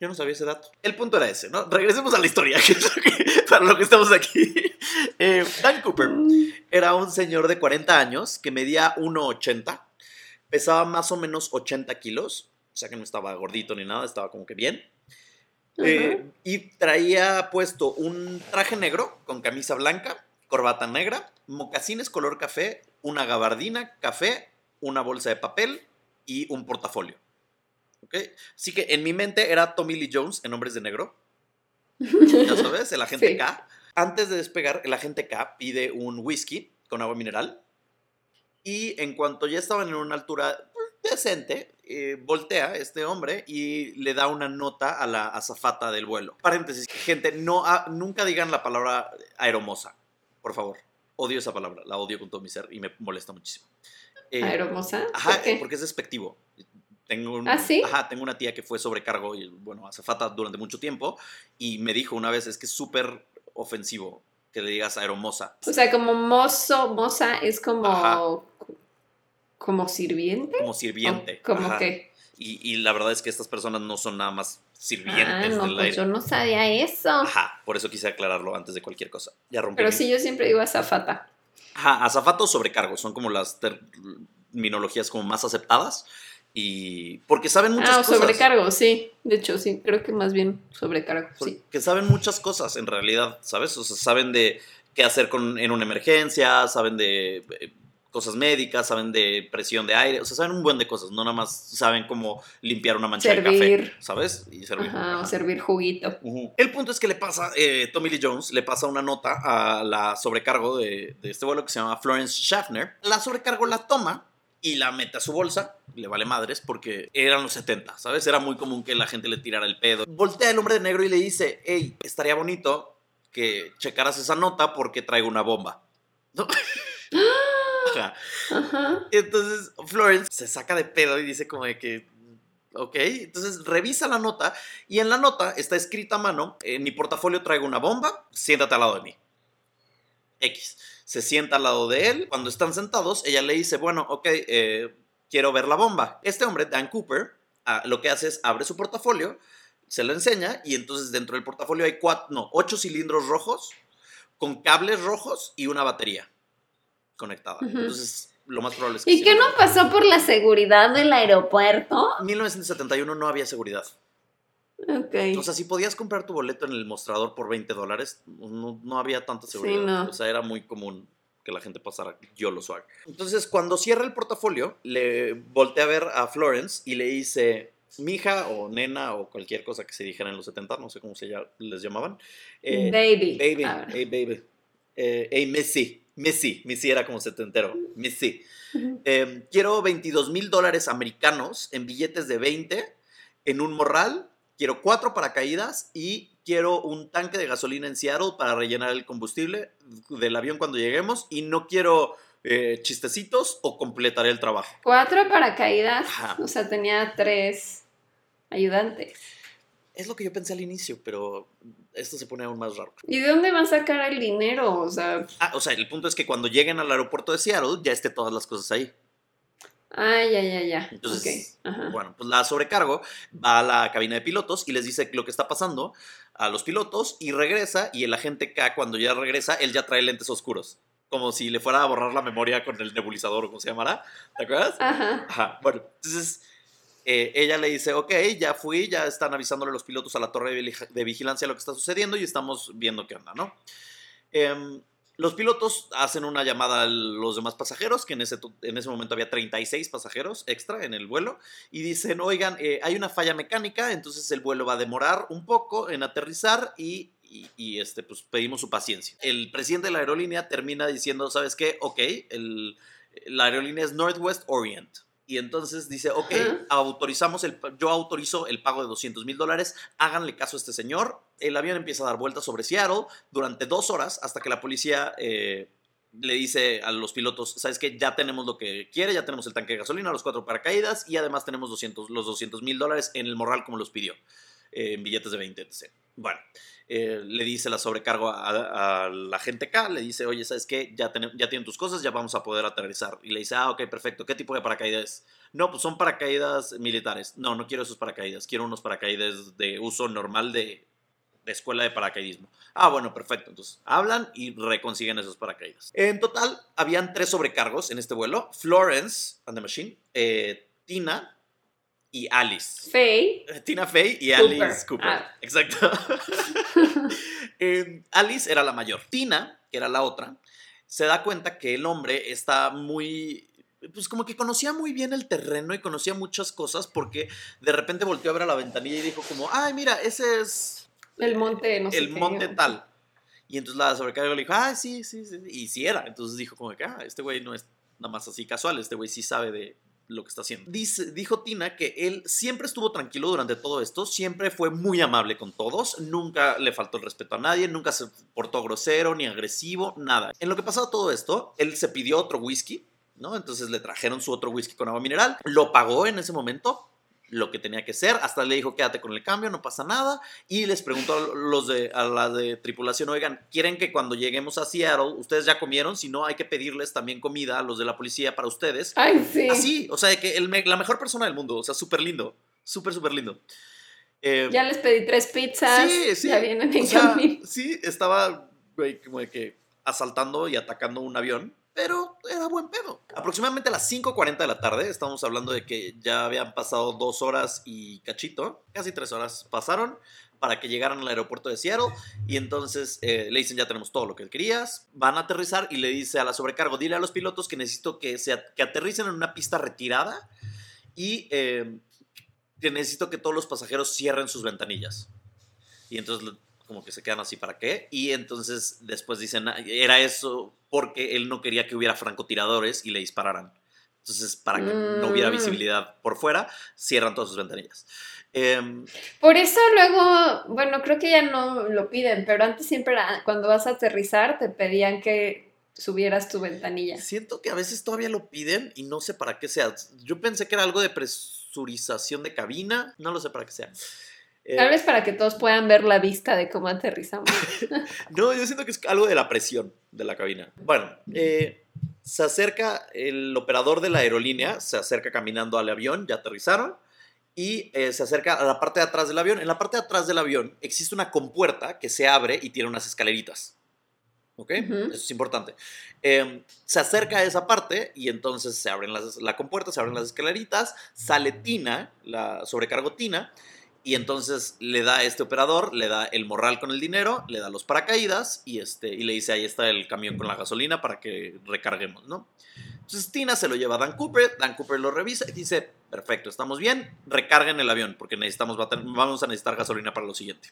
Yo no sabía ese dato. El punto era ese, ¿no? Regresemos a la historia, que es lo que- para lo que estamos aquí. Eh, Dan Cooper era un señor de 40 años que medía 1,80, pesaba más o menos 80 kilos, o sea que no estaba gordito ni nada, estaba como que bien. Eh, y traía puesto un traje negro con camisa blanca, corbata negra, mocasines color café, una gabardina café, una bolsa de papel y un portafolio. ¿Ok? Así que en mi mente era Tommy Lee Jones en Hombres de Negro. Ya sabes, el agente Sí. K. Antes de despegar, el agente K pide un whisky con agua mineral. Y en cuanto ya estaban en una altura decente, eh, voltea este hombre y le da una nota a la azafata del vuelo. Paréntesis, gente, no ha- nunca digan la palabra aeromosa, por favor. Odio esa palabra, la odio con todo mi ser y me molesta muchísimo. Eh, ¿Aeromosa? Ajá, ¿Por porque es despectivo. Tengo un- ¿Ah, sí? Ajá, tengo una tía que fue sobrecargo y, bueno, azafata durante mucho tiempo y me dijo una vez, es que es súper ofensivo que le digas aeromosa. O sea, como mozo, moza es como... Ajá. como sirviente. Como sirviente. Como que... Y, y la verdad es que estas personas no son nada más sirvientes Ah, no, del pues aire. yo no sabía eso. Ajá, por eso quise aclararlo antes de cualquier cosa. Ya rompí. Pero sí, yo siempre digo azafata. Ajá, azafato o sobrecargo son como las terminologías como más aceptadas y porque saben muchas Ah, o cosas. sobrecargo, sí. De hecho, sí, creo que más bien sobrecargo, sí. Que saben muchas cosas en realidad, ¿sabes? O sea, saben de qué hacer con, en una emergencia, saben de eh, cosas médicas, saben de presión de aire, o sea, saben un buen de cosas, no nada más saben cómo limpiar una mancha de Servir. café, ¿sabes? Y servir. Ajá, o servir juguito. El punto es que le pasa, eh, Tommy Lee Jones le pasa una nota a la sobrecargo de, de este vuelo que se llama Florence Schaffner. La sobrecargo la toma y la mete a su bolsa, le vale madres porque eran los 70, ¿sabes? Era muy común que la gente le tirara el pedo. Voltea el hombre de negro y le dice, hey, estaría bonito que checaras esa nota porque traigo una bomba. ¿No? Ajá. Ajá. Entonces Florence se saca de pedo y dice como de que, ok, entonces revisa la nota y en la nota está escrita a mano, en mi portafolio traigo una bomba, siéntate al lado de mí. X. Se sienta al lado de él. Cuando están sentados, ella le dice, bueno, ok, eh, quiero ver la bomba. Este hombre, Dan Cooper, ah, lo que hace es abre su portafolio, se lo enseña y entonces dentro del portafolio hay cuatro, no, ocho cilindros rojos con cables rojos y una batería conectada. Ujú. Entonces, lo más probable es que... ¿Y sí qué no pasó por la seguridad del aeropuerto? En 1971 no había seguridad. Ok. O sea, si podías comprar tu boleto en el mostrador por 20 dólares, no, no había tanta seguridad. no. O sea, era muy común que la gente pasara yo lo swag. Entonces, cuando cierra el portafolio, le voltea a ver a Florence y le dice, mija o nena o cualquier cosa que se dijera en los 70, no sé cómo se ya- les llamaban. eh, baby. Baby, A ver. hey baby. Eh, hey Missy, Missy, Missy era como setentero, Missy. Eh, quiero 22 mil dólares americanos en billetes de 20 en un morral. Quiero cuatro paracaídas y quiero un tanque de gasolina en Seattle para rellenar el combustible del avión cuando lleguemos. Y no quiero eh, chistecitos o completaré el trabajo. Cuatro paracaídas. Ajá. O sea, tenía tres ayudantes. Es lo que yo pensé al inicio, pero esto se pone aún más raro. ¿Y de dónde van a sacar el dinero? O sea, Ah, o sea, el punto es que cuando lleguen al aeropuerto de Seattle ya esté todas las cosas ahí. Ah, ya, ya, ya. Entonces, Ok, ajá. bueno, pues la sobrecargo, va a la cabina de pilotos y les dice lo que está pasando a los pilotos y regresa y el agente K cuando ya regresa, él ya trae lentes oscuros, como si le fuera a borrar la memoria con el nebulizador o como se llamará, ¿te acuerdas? Ajá. Ajá, bueno, entonces eh, ella le dice, ok, ya fui, ya están avisándole los pilotos a la torre de, vigilancia lo que está sucediendo y estamos viendo qué onda, ¿no? Em, los pilotos hacen una llamada a los demás pasajeros, que en ese, en ese momento había 36 pasajeros extra en el vuelo, y dicen, oigan, eh, hay una falla mecánica, entonces el vuelo va a demorar un poco en aterrizar y, este, pues, pedimos su paciencia. El presidente de la aerolínea termina diciendo, ¿sabes qué? Ok, el, la aerolínea es Northwest Orient. Y entonces dice, ok, autorizamos el, yo autorizo el pago de 200 mil dólares, háganle caso a este señor. El avión empieza a dar vueltas sobre Seattle durante dos horas hasta que la policía eh, le dice a los pilotos, sabes que ya tenemos lo que quiere, ya tenemos el tanque de gasolina, los cuatro paracaídas y además tenemos 200, los 200 mil dólares en el morral como los pidió, en billetes de 20, etc. Bueno, eh, le dice la sobrecargo a, a la gente K, le dice, oye, ¿sabes qué? Ya, tenem- ya tienen tus cosas, ya vamos a poder aterrizar. Y le dice, ah, ok, perfecto, ¿qué tipo de paracaídas? No, pues son paracaídas militares. No, no quiero esos paracaídas, quiero unos paracaídas de uso normal de, de escuela de paracaidismo. Ah, bueno, perfecto. Entonces hablan y reconsiguen esos paracaídas. En total, habían tres sobrecargos en este vuelo: Florence and the Machine, eh, Tina y Alice. Faye. Tina Fey y Cooper. Alice Cooper. Ah. Exacto. Eh, Alice era la mayor. Tina, que era la otra, se da cuenta que el hombre está muy. Pues como que conocía muy bien el terreno y conocía muchas cosas porque de repente volteó a ver a la ventanilla y dijo como, ay, mira, ese es El monte, no sé el qué. monte tal. Y entonces la sobrecarga le dijo, ah, sí, sí, sí. Y sí era. Entonces dijo como que, ah, este güey no es nada más así casual, este güey sí sabe de lo que está haciendo. Dice, dijo Tina que él siempre estuvo tranquilo durante todo esto, siempre fue muy amable con todos, nunca le faltó el respeto a nadie, nunca se portó grosero ni agresivo, nada. En lo que pasaba todo esto, él se pidió otro whisky, ¿no? Entonces le trajeron su otro whisky con agua mineral, lo pagó en ese momento, lo que tenía que ser, hasta le dijo quédate con el cambio, no pasa nada, y les preguntó a los de a la de tripulación, oigan, ¿quieren que cuando lleguemos a Seattle, ustedes ya comieron? Si no, hay que pedirles también comida a los de la policía para ustedes. Ay, sí. Así, o sea, que el la mejor persona del mundo, o sea, súper lindo, súper, súper lindo. Eh, Ya les pedí tres pizzas. sí, sí. Ya vienen en o sea, camino. sí, estaba, güey, como de que asaltando y atacando un avión, pero era buen pedo. Aproximadamente a las 5.40 de la tarde, estamos hablando de que ya habían pasado dos horas y cachito, casi tres horas pasaron para que llegaran al aeropuerto de Seattle y entonces eh, le dicen ya tenemos todo lo que querías, van a aterrizar y le dice a la sobrecargo, dile a los pilotos que necesito que, se, que aterricen en una pista retirada y eh, que necesito que todos los pasajeros cierren sus ventanillas. Y entonces como que se quedan así, ¿para qué? Y entonces después dicen, "Ah, era eso porque él no quería que hubiera francotiradores y le dispararan. Entonces, para que no hubiera Mm. visibilidad por fuera, cierran todas sus ventanillas. Em, Por eso luego, bueno, creo que ya no lo piden, pero antes siempre cuando vas a aterrizar te pedían que subieras tu ventanilla. siento que a veces todavía lo piden y no sé para qué sea. Yo pensé que era algo de presurización de cabina, no lo sé para qué sea. Eh, Tal vez para que todos puedan ver la vista de cómo aterrizamos. No, yo siento que es algo de la presión de la cabina. Bueno, eh, se acerca el operador de la aerolínea, se acerca caminando al avión, ya aterrizaron, y eh, se acerca a la parte de atrás del avión. En la parte de atrás del avión existe una compuerta que se abre y tiene unas escaleritas. ¿Ok? Eso es importante. Eh, se acerca a esa parte y entonces se abren las, la compuerta, se abren las escaleritas, sale Tina, la sobrecargo Tina, y entonces le da a este operador, le da el morral con el dinero, le da los paracaídas y, este, y le dice, ahí está el camión con la gasolina para que recarguemos, ¿no? Entonces Tina se lo lleva a Dan Cooper, Dan Cooper lo revisa y dice, perfecto, estamos bien, recarguen el avión porque necesitamos, vamos a necesitar gasolina para lo siguiente,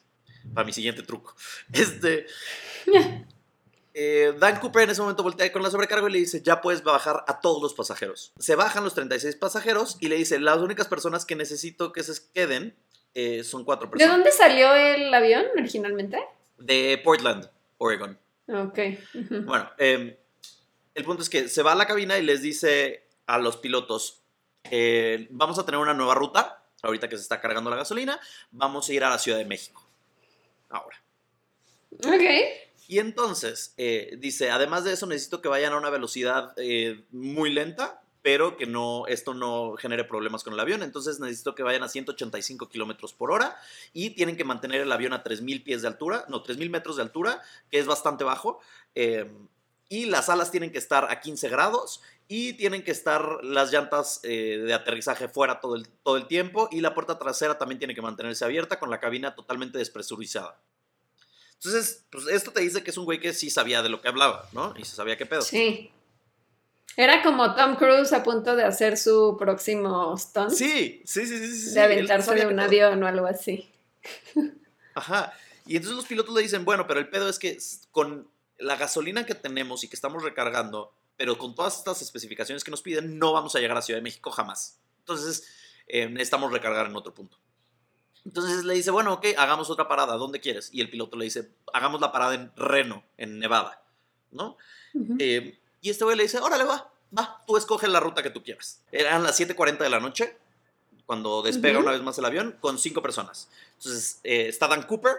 para mi siguiente truco. Este... eh, Dan Cooper en ese momento voltea con la sobrecarga y le dice, ya puedes bajar a todos los pasajeros. Se bajan los 36 pasajeros y le dice, las únicas personas que necesito que se queden eh, son cuatro ¿De personas. dónde salió el avión originalmente? De Portland, Oregon. Ok. Bueno, eh, el punto es que se va a la cabina y les dice a los pilotos, eh, vamos a tener una nueva ruta, ahorita que se está cargando la gasolina, vamos a ir a la Ciudad de México. Ahora. Ok. Y entonces, eh, dice, además de eso, necesito que vayan a una velocidad eh, muy lenta, pero que no, esto no genere problemas con el avión. Entonces necesito que vayan a 185 kilómetros por hora y tienen que mantener el avión a 3.000 pies de altura, no, 3.000 metros de altura, que es bastante bajo. eh, y las alas tienen que estar a 15 grados y tienen que estar las llantas eh, de aterrizaje fuera todo el, todo el tiempo y la puerta trasera también tiene que mantenerse abierta con la cabina totalmente despresurizada. Entonces, pues esto te dice que es un güey que sí sabía de lo que hablaba, ¿no? Y se sabía qué pedo. Sí. Era como Tom Cruise a punto de hacer su próximo stunt. Sí, sí, sí, sí. sí, de aventarse de un avión o algo así. Ajá. Y entonces los pilotos le dicen, bueno, pero el pedo es que con la gasolina que tenemos y que estamos recargando, pero con todas estas especificaciones que nos piden, no vamos a llegar a Ciudad de México jamás. Entonces, eh, necesitamos recargar en otro punto. Entonces le dice, bueno, ok, hagamos otra parada, ¿dónde quieres? Y el piloto le dice, hagamos la parada en Reno, en Nevada, ¿no? Ujú. Eh, y este güey le dice, órale, va, va, tú escoge la ruta que tú quieras. Eran las 7.40 de la noche, cuando despega Ujú. una vez más el avión, con cinco personas. Entonces, eh, está Dan Cooper,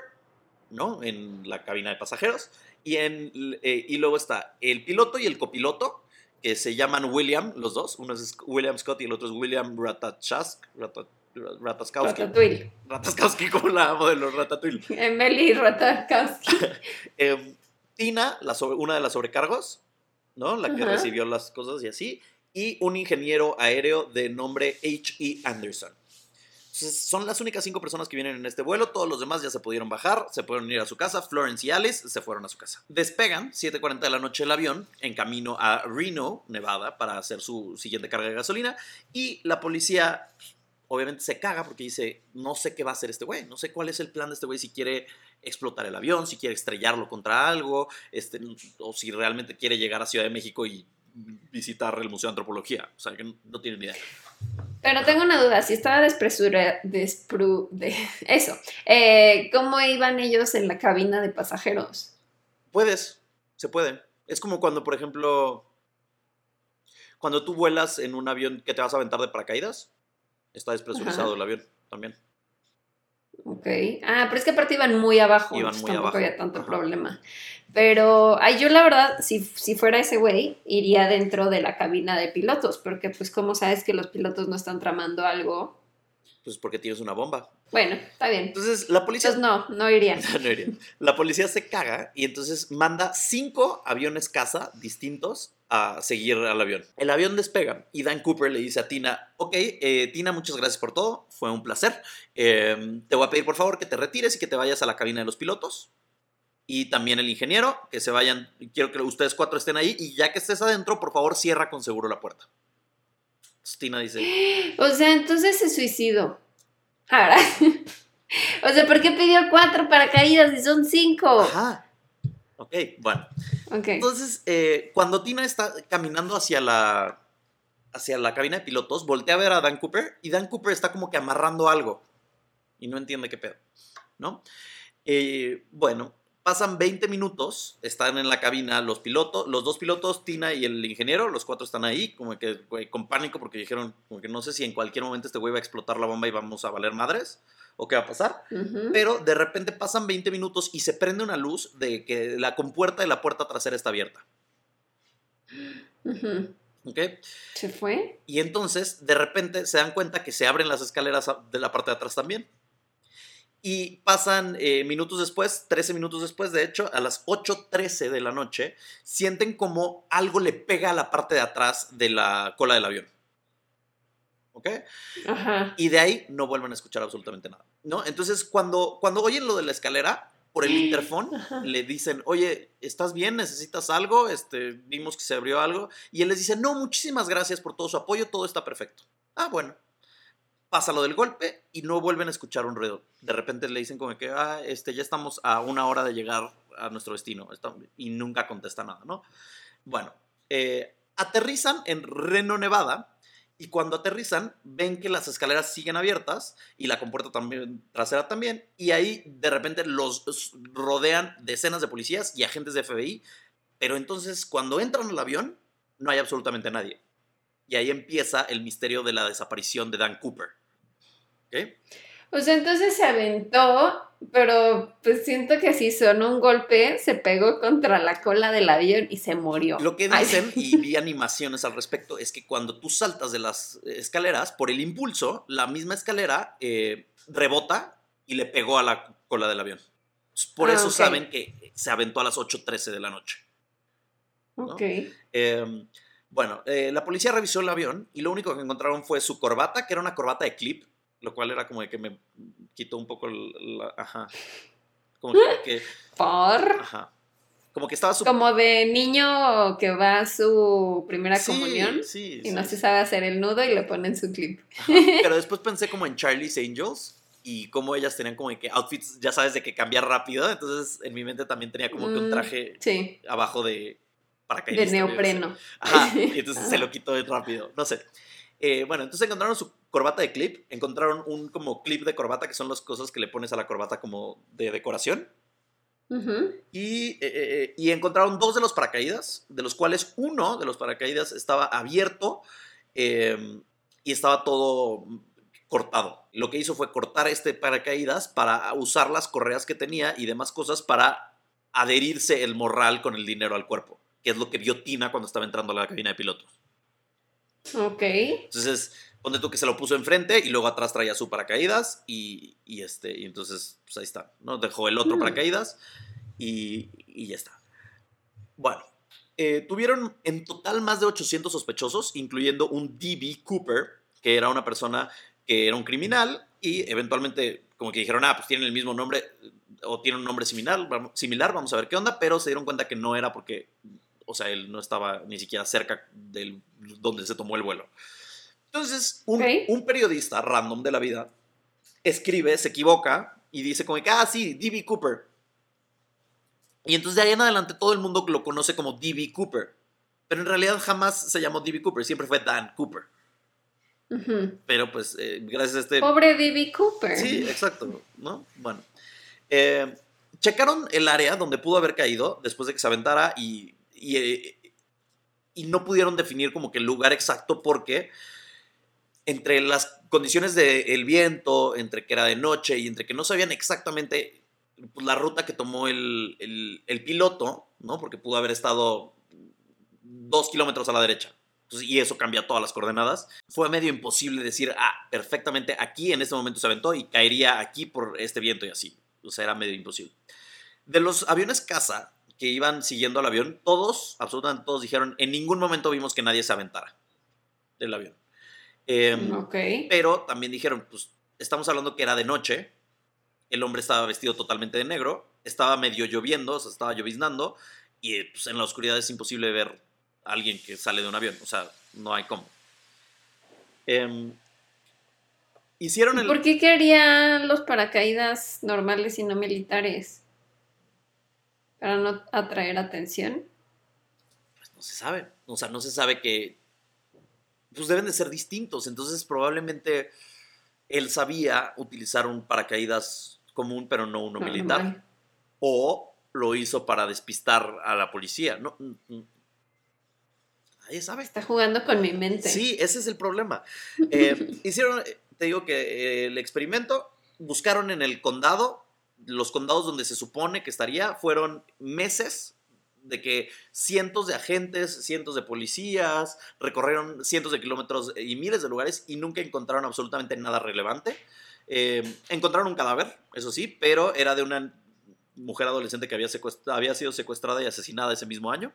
¿no? En la cabina de pasajeros. Y, en, eh, y luego está el piloto y el copiloto, que se llaman William, los dos. Uno es William Scott y el otro es William Ratachask, Rata- Rataskowski. Ratatouille. Rataskowski como la modelo Ratatouille. Emily Ratajkowski. Eh, Tina, la sobre- una de las sobrecargos, ¿no? La que recibió las cosas y así. Y un ingeniero aéreo de nombre H.E. Anderson. Entonces, son las únicas cinco personas que vienen en este vuelo. Todos los demás ya se pudieron bajar, se pudieron ir a su casa. Florence y Alice se fueron a su casa. Despegan, 7.40 de la noche el avión, en camino a Reno, Nevada, para hacer su siguiente carga de gasolina. Y la policía, obviamente, se caga porque dice, no sé qué va a hacer este güey. No sé cuál es el plan de este güey, si quiere explotar el avión, si quiere estrellarlo contra algo, este, o si realmente quiere llegar a Ciudad de México y visitar el Museo de Antropología. O sea, que no, no tienen ni idea. Pero tengo una duda, si estaba despresura, despru, de, eso, eh, ¿cómo iban ellos en la cabina de pasajeros? Puedes, se puede. Es como cuando, por ejemplo, cuando tú vuelas en un avión que te vas a aventar de paracaídas, está despresurizado Ajá. el avión también. Ok. Ah, pero es que aparte iban muy abajo, Iban muy tampoco abajo. había tanto Ajá. problema. Pero ay, yo la verdad, si, si fuera ese güey, iría dentro de la cabina de pilotos, porque pues como sabes que los pilotos no están tramando algo. Pues porque tienes una bomba. Bueno, está bien. Entonces, la policía... Entonces no, no iría. No iría. La policía se caga y entonces manda cinco aviones caza distintos a seguir al avión. El avión despega y Dan Cooper le dice a Tina, ok, eh, Tina, muchas gracias por todo, fue un placer. Eh, te voy a pedir por favor que te retires y que te vayas a la cabina de los pilotos. Y también el ingeniero, que se vayan, quiero que ustedes cuatro estén ahí y ya que estés adentro, por favor cierra con seguro la puerta. Tina dice, O sea, entonces se suicidó. Ahora. o sea, ¿por qué pidió cuatro paracaídas y son cinco? ajá. Ok, bueno. Ok. Entonces, eh, cuando Tina está caminando hacia la, hacia la cabina de pilotos, voltea a ver a Dan Cooper y Dan Cooper está como que amarrando algo y no entiende qué pedo, ¿no? Eh, bueno, pasan 20 minutos, están en la cabina los pilotos, los dos pilotos, Tina y el ingeniero, los cuatro están ahí, como que con pánico porque dijeron, como que no sé si en cualquier momento este güey va a explotar la bomba y vamos a valer madres o qué va a pasar. Pero de repente pasan 20 minutos y se prende una luz de que la compuerta de la puerta trasera está abierta. Ujú. ¿Ok? ¿Se fue? Y entonces de repente se dan cuenta que se abren las escaleras de la parte de atrás también. Y pasan eh, minutos después, 13 minutos después, de hecho, a las 8.13 de la noche, sienten como algo le pega a la parte de atrás de la cola del avión. ¿Ok? Ajá. Y de ahí no vuelven a escuchar absolutamente nada, ¿no? Entonces, cuando, cuando oyen lo de la escalera, por el interfón, le dicen, oye, ¿estás bien? ¿Necesitas algo? Este, vimos que se abrió algo. Y él les dice, no, muchísimas gracias por todo su apoyo, todo está perfecto. Ah, bueno. Pasa lo del golpe y no vuelven a escuchar un ruido. De repente le dicen como que, ah, este, ya estamos a una hora de llegar a nuestro destino. Y nunca contesta nada, ¿no? Bueno, eh, aterrizan en Reno, Nevada. Y cuando aterrizan, ven que las escaleras siguen abiertas y la compuerta también, trasera también. Y ahí de repente los rodean decenas de policías y agentes de FBI. Pero entonces cuando entran al avión, no hay absolutamente nadie. Y ahí empieza el misterio de la desaparición de Dan Cooper. ¿Ok? O sea, entonces se aventó, pero pues siento que si sonó un golpe, se pegó contra la cola del avión y se murió. Lo que Ay. dicen, y vi animaciones al respecto, es que cuando tú saltas de las escaleras, por el impulso, la misma escalera eh, rebota y le pegó a la cola del avión. Por Ah, eso saben que se aventó a las 8.13 de la noche. Ok. Eh, bueno, eh, la policía revisó el avión y lo único que encontraron fue su corbata, que era una corbata de clip, lo cual era como de que me quitó un poco la... Ajá. Como que... Por. ajá. Como que estaba su... Como de niño que va a su primera Sí, comunión sí, y no sí. se sabe hacer el nudo y le ponen su clip. Ajá, Pero después pensé como en Charlie's Angels y cómo ellas tenían como de que outfits, ya sabes, de que cambiar rápido. Entonces en mi mente también tenía como que un Mm, traje Sí. abajo de, paracaidista. De neopreno. Ajá, y entonces se lo quitó rápido, no sé. Eh, bueno, entonces encontraron su corbata de clip, encontraron un como clip de corbata, que son las cosas que le pones a la corbata como de decoración, Ujú. y, eh, eh, y encontraron dos de los paracaídas, de los cuales uno de los paracaídas estaba abierto eh, y estaba todo cortado. Lo que hizo fue cortar este paracaídas para usar las correas que tenía y demás cosas para adherirse el morral con el dinero al cuerpo, que es lo que vio Tina cuando estaba entrando a la cabina de pilotos. Ok. Entonces, ponte tú que se lo puso enfrente y luego atrás traía su paracaídas y, y este, y entonces, pues ahí está, ¿no? Dejó el otro Mm. paracaídas y, y ya está. Bueno, eh, tuvieron en total más de 800 sospechosos, incluyendo un D.B. Cooper, que era una persona que era un criminal y eventualmente como que dijeron, ah, pues tienen el mismo nombre o tienen un nombre similar, vamos- similar, vamos a ver qué onda, pero se dieron cuenta que no era porque, o sea, él no estaba ni siquiera cerca del donde se tomó el vuelo. Entonces, un, Ok. un periodista random de la vida escribe, se equivoca y dice como que, ah, sí, D.B. Cooper. Y entonces de ahí en adelante todo el mundo lo conoce como D.B. Cooper. Pero en realidad jamás se llamó D.B. Cooper, siempre fue Dan Cooper. Ujú. Pero pues eh, gracias a este... Pobre D.B. Cooper. Sí, exacto, ¿no? Bueno. Eh, checaron el área donde pudo haber caído después de que se aventara y, y, eh, y no pudieron definir como que el lugar exacto porque entre las condiciones del viento, entre que era de noche y entre que no sabían exactamente pues, la ruta que tomó el, el- el piloto, ¿no? Porque pudo haber estado dos kilómetros a la derecha. Entonces, y eso cambia todas las coordenadas. Fue medio imposible decir, ah, perfectamente aquí en este momento se aventó y caería aquí por este viento y así. O sea, era medio imposible. De los aviones caza que iban siguiendo al avión, todos, absolutamente todos dijeron, en ningún momento vimos que nadie se aventara del avión. Ok. pero también dijeron, pues estamos hablando que era de noche, el hombre estaba vestido totalmente de negro, estaba medio lloviendo, o sea, estaba lloviznando, y pues, en la oscuridad es imposible ver a alguien que sale de un avión, o sea, no hay cómo. Em, hicieron ¿Y el... ¿Por qué querían los paracaídas normales y no militares? Para no atraer atención. Pues no se sabe, o sea, no se sabe que... Pues deben de ser distintos, entonces probablemente él sabía utilizar un paracaídas común, pero no uno militar. Normal. o lo hizo para despistar a la policía. No, mm, mm. nadie sabe. Está jugando con mi mente. Sí, ese es el problema. Eh, hicieron, te digo que eh, el experimento, buscaron en el condado, los condados donde se supone que estaría, fueron meses de que cientos de agentes, cientos de policías, recorrieron cientos de kilómetros y miles de lugares y nunca encontraron absolutamente nada relevante. Eh, encontraron un cadáver, eso sí, pero era de una mujer adolescente que había, había sido secuestrada y asesinada ese mismo año.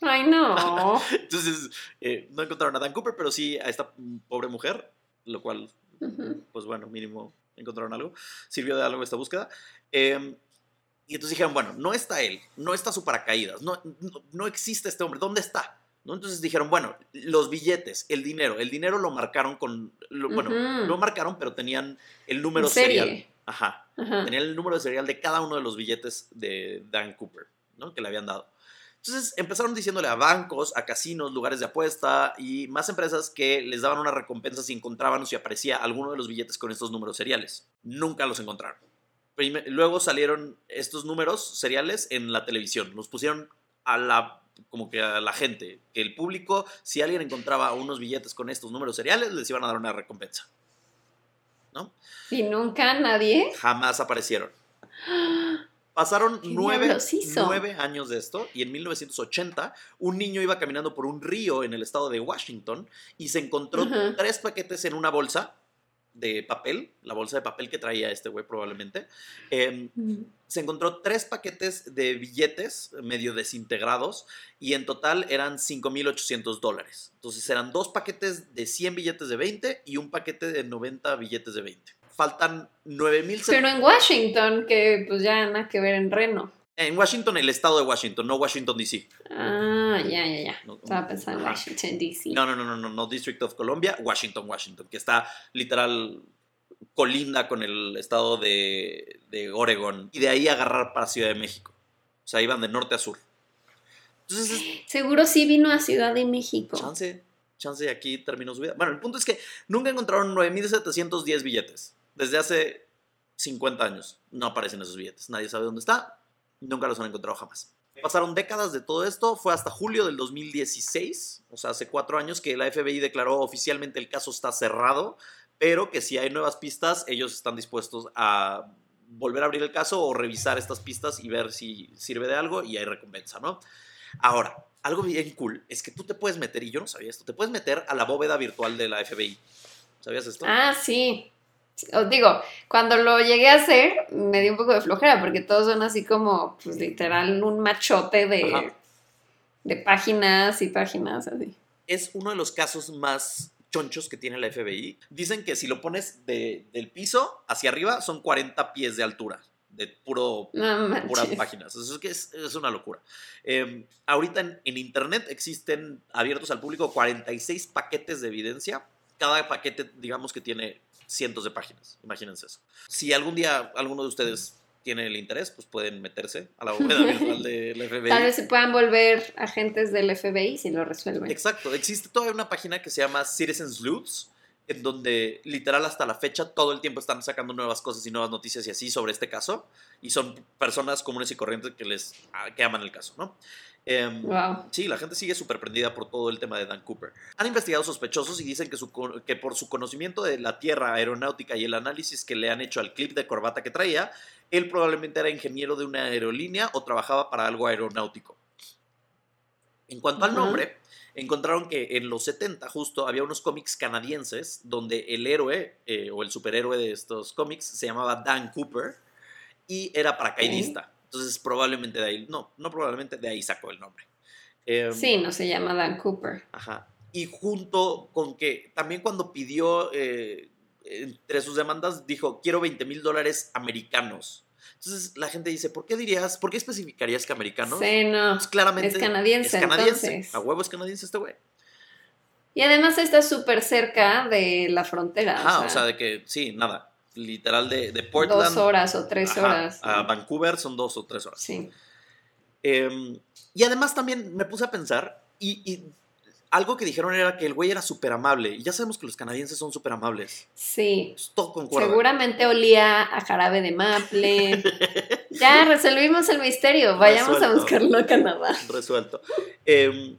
Ay, no. Entonces, eh, no encontraron a Dan Cooper, pero sí a esta pobre mujer, lo cual, Ujú. pues bueno, mínimo encontraron algo. Sirvió de algo esta búsqueda. Eh, y entonces dijeron, bueno, no está él, no está su paracaídas, no, no, no existe este hombre, ¿dónde está? ¿No? Entonces dijeron, bueno, los billetes, el dinero, el dinero lo marcaron con, lo- bueno, lo marcaron, pero tenían el número serial. Ajá. Ajá. Tenían el número de serial de cada uno de los billetes de Dan Cooper, ¿no? Que le habían dado. Entonces empezaron diciéndole a bancos, a casinos, lugares de apuesta y más empresas que les daban una recompensa si encontraban o si aparecía alguno de los billetes con estos números seriales. Nunca los encontraron. Luego salieron estos números seriales en la televisión. Los pusieron a la como que a la gente, que el público, si alguien encontraba unos billetes con estos números seriales, les iban a dar una recompensa. ¿No? Y nunca nadie. Jamás aparecieron. Pasaron ¿Qué nueve, nueve años de esto y en 1980 un niño iba caminando por un río en el estado de Washington y se encontró tres paquetes en una bolsa de papel, la bolsa de papel que traía este güey probablemente. Em, se encontró tres paquetes de billetes medio desintegrados y en total eran 5.800 dólares. Entonces eran dos paquetes de 100 billetes de 20 y un paquete de 90 billetes de 20. Faltan 9.700. Pero en Washington, que pues ya nada que ver en Reno. En Washington, el estado de Washington, no Washington, D.C. Ah, ya, ya, ya. No, Estaba pensando en. Washington, D.C. No, no, no, no, no, no, District of Columbia, Washington, Washington, que está literal colinda con el estado de, de Oregon y de ahí agarrar para Ciudad de México. O sea, iban de norte a sur. Entonces, es Seguro sí vino a Ciudad de México. chance, chance, aquí terminó su vida. Bueno, el punto es que nunca encontraron 9.710 billetes. Desde hace 50 años no aparecen esos billetes. Nadie sabe dónde está. Nunca los han encontrado jamás. Pasaron décadas de todo esto. Fue hasta julio del 2016, o sea, hace cuatro años, que la FBI declaró oficialmente el caso está cerrado, pero que si hay nuevas pistas, ellos están dispuestos a volver a abrir el caso o revisar estas pistas y ver si sirve de algo y hay recompensa, ¿no? Ahora, algo bien cool es que tú te puedes meter, y yo no sabía esto, te puedes meter a la bóveda virtual de la FBI. ¿Sabías esto? Ah, sí. Os digo, cuando lo llegué a hacer, me dio un poco de flojera, porque todos son así como, pues literal, un machote de, Ajá. de páginas y páginas así. es uno de los casos más chonchos que tiene la FBI. Dicen que si lo pones de- del piso hacia arriba son 40 pies de altura, de puro, No puras páginas. Eso es, que es, es una locura. Eh, ahorita en, en Internet existen abiertos al público 46 paquetes de evidencia. Cada paquete, digamos que tiene cientos de páginas. Imagínense eso. Si algún día alguno de ustedes tiene el interés, pues pueden meterse a la bóveda virtual de la FBI. Tal vez se puedan volver agentes del FBI si lo resuelven. Exacto, existe todavía una página que se llama Citizens Sleuths, en donde literal hasta la fecha todo el tiempo están sacando nuevas cosas y nuevas noticias y así sobre este caso, y son personas comunes y corrientes que les que aman el caso, ¿no? Em, Wow. Sí, la gente sigue súper prendida por todo el tema de Dan Cooper. Han investigado sospechosos y dicen que, su que por su conocimiento de la tierra aeronáutica y el análisis que le han hecho al clip de corbata que traía, él probablemente era ingeniero de una aerolínea o trabajaba para algo aeronáutico. En cuanto al Ujú. nombre, encontraron que en los 70 justo había unos cómics canadienses donde el héroe eh, o el superhéroe de estos cómics se llamaba Dan Cooper y era paracaidista. Entonces probablemente de ahí, no, no probablemente de ahí sacó el nombre. Em, Sí, no se llama Dan Cooper. Ajá. Y junto con que también cuando pidió eh, entre sus demandas dijo, quiero 20 mil dólares americanos. Entonces la gente dice, ¿por qué dirías, por qué especificarías que americanos? Sí, no. Pues claramente Es canadiense, es canadiense. entonces. A huevo es canadiense este güey. Y además está súper cerca de la frontera. Ajá, o o sea, de que sí, nada. Literal de, de dos Portland horas o tres ajá, horas. a Vancouver son dos o tres horas. Sí. Eh, y además también me puse a pensar, y, y algo que dijeron era que el güey era súper amable. Y ya sabemos que los canadienses son súper amables. Sí. Pues, todo concuerda. Seguramente olía a jarabe de maple. ya resolvimos el misterio. Vayamos a buscarlo a Canadá. Resuelto. Eh,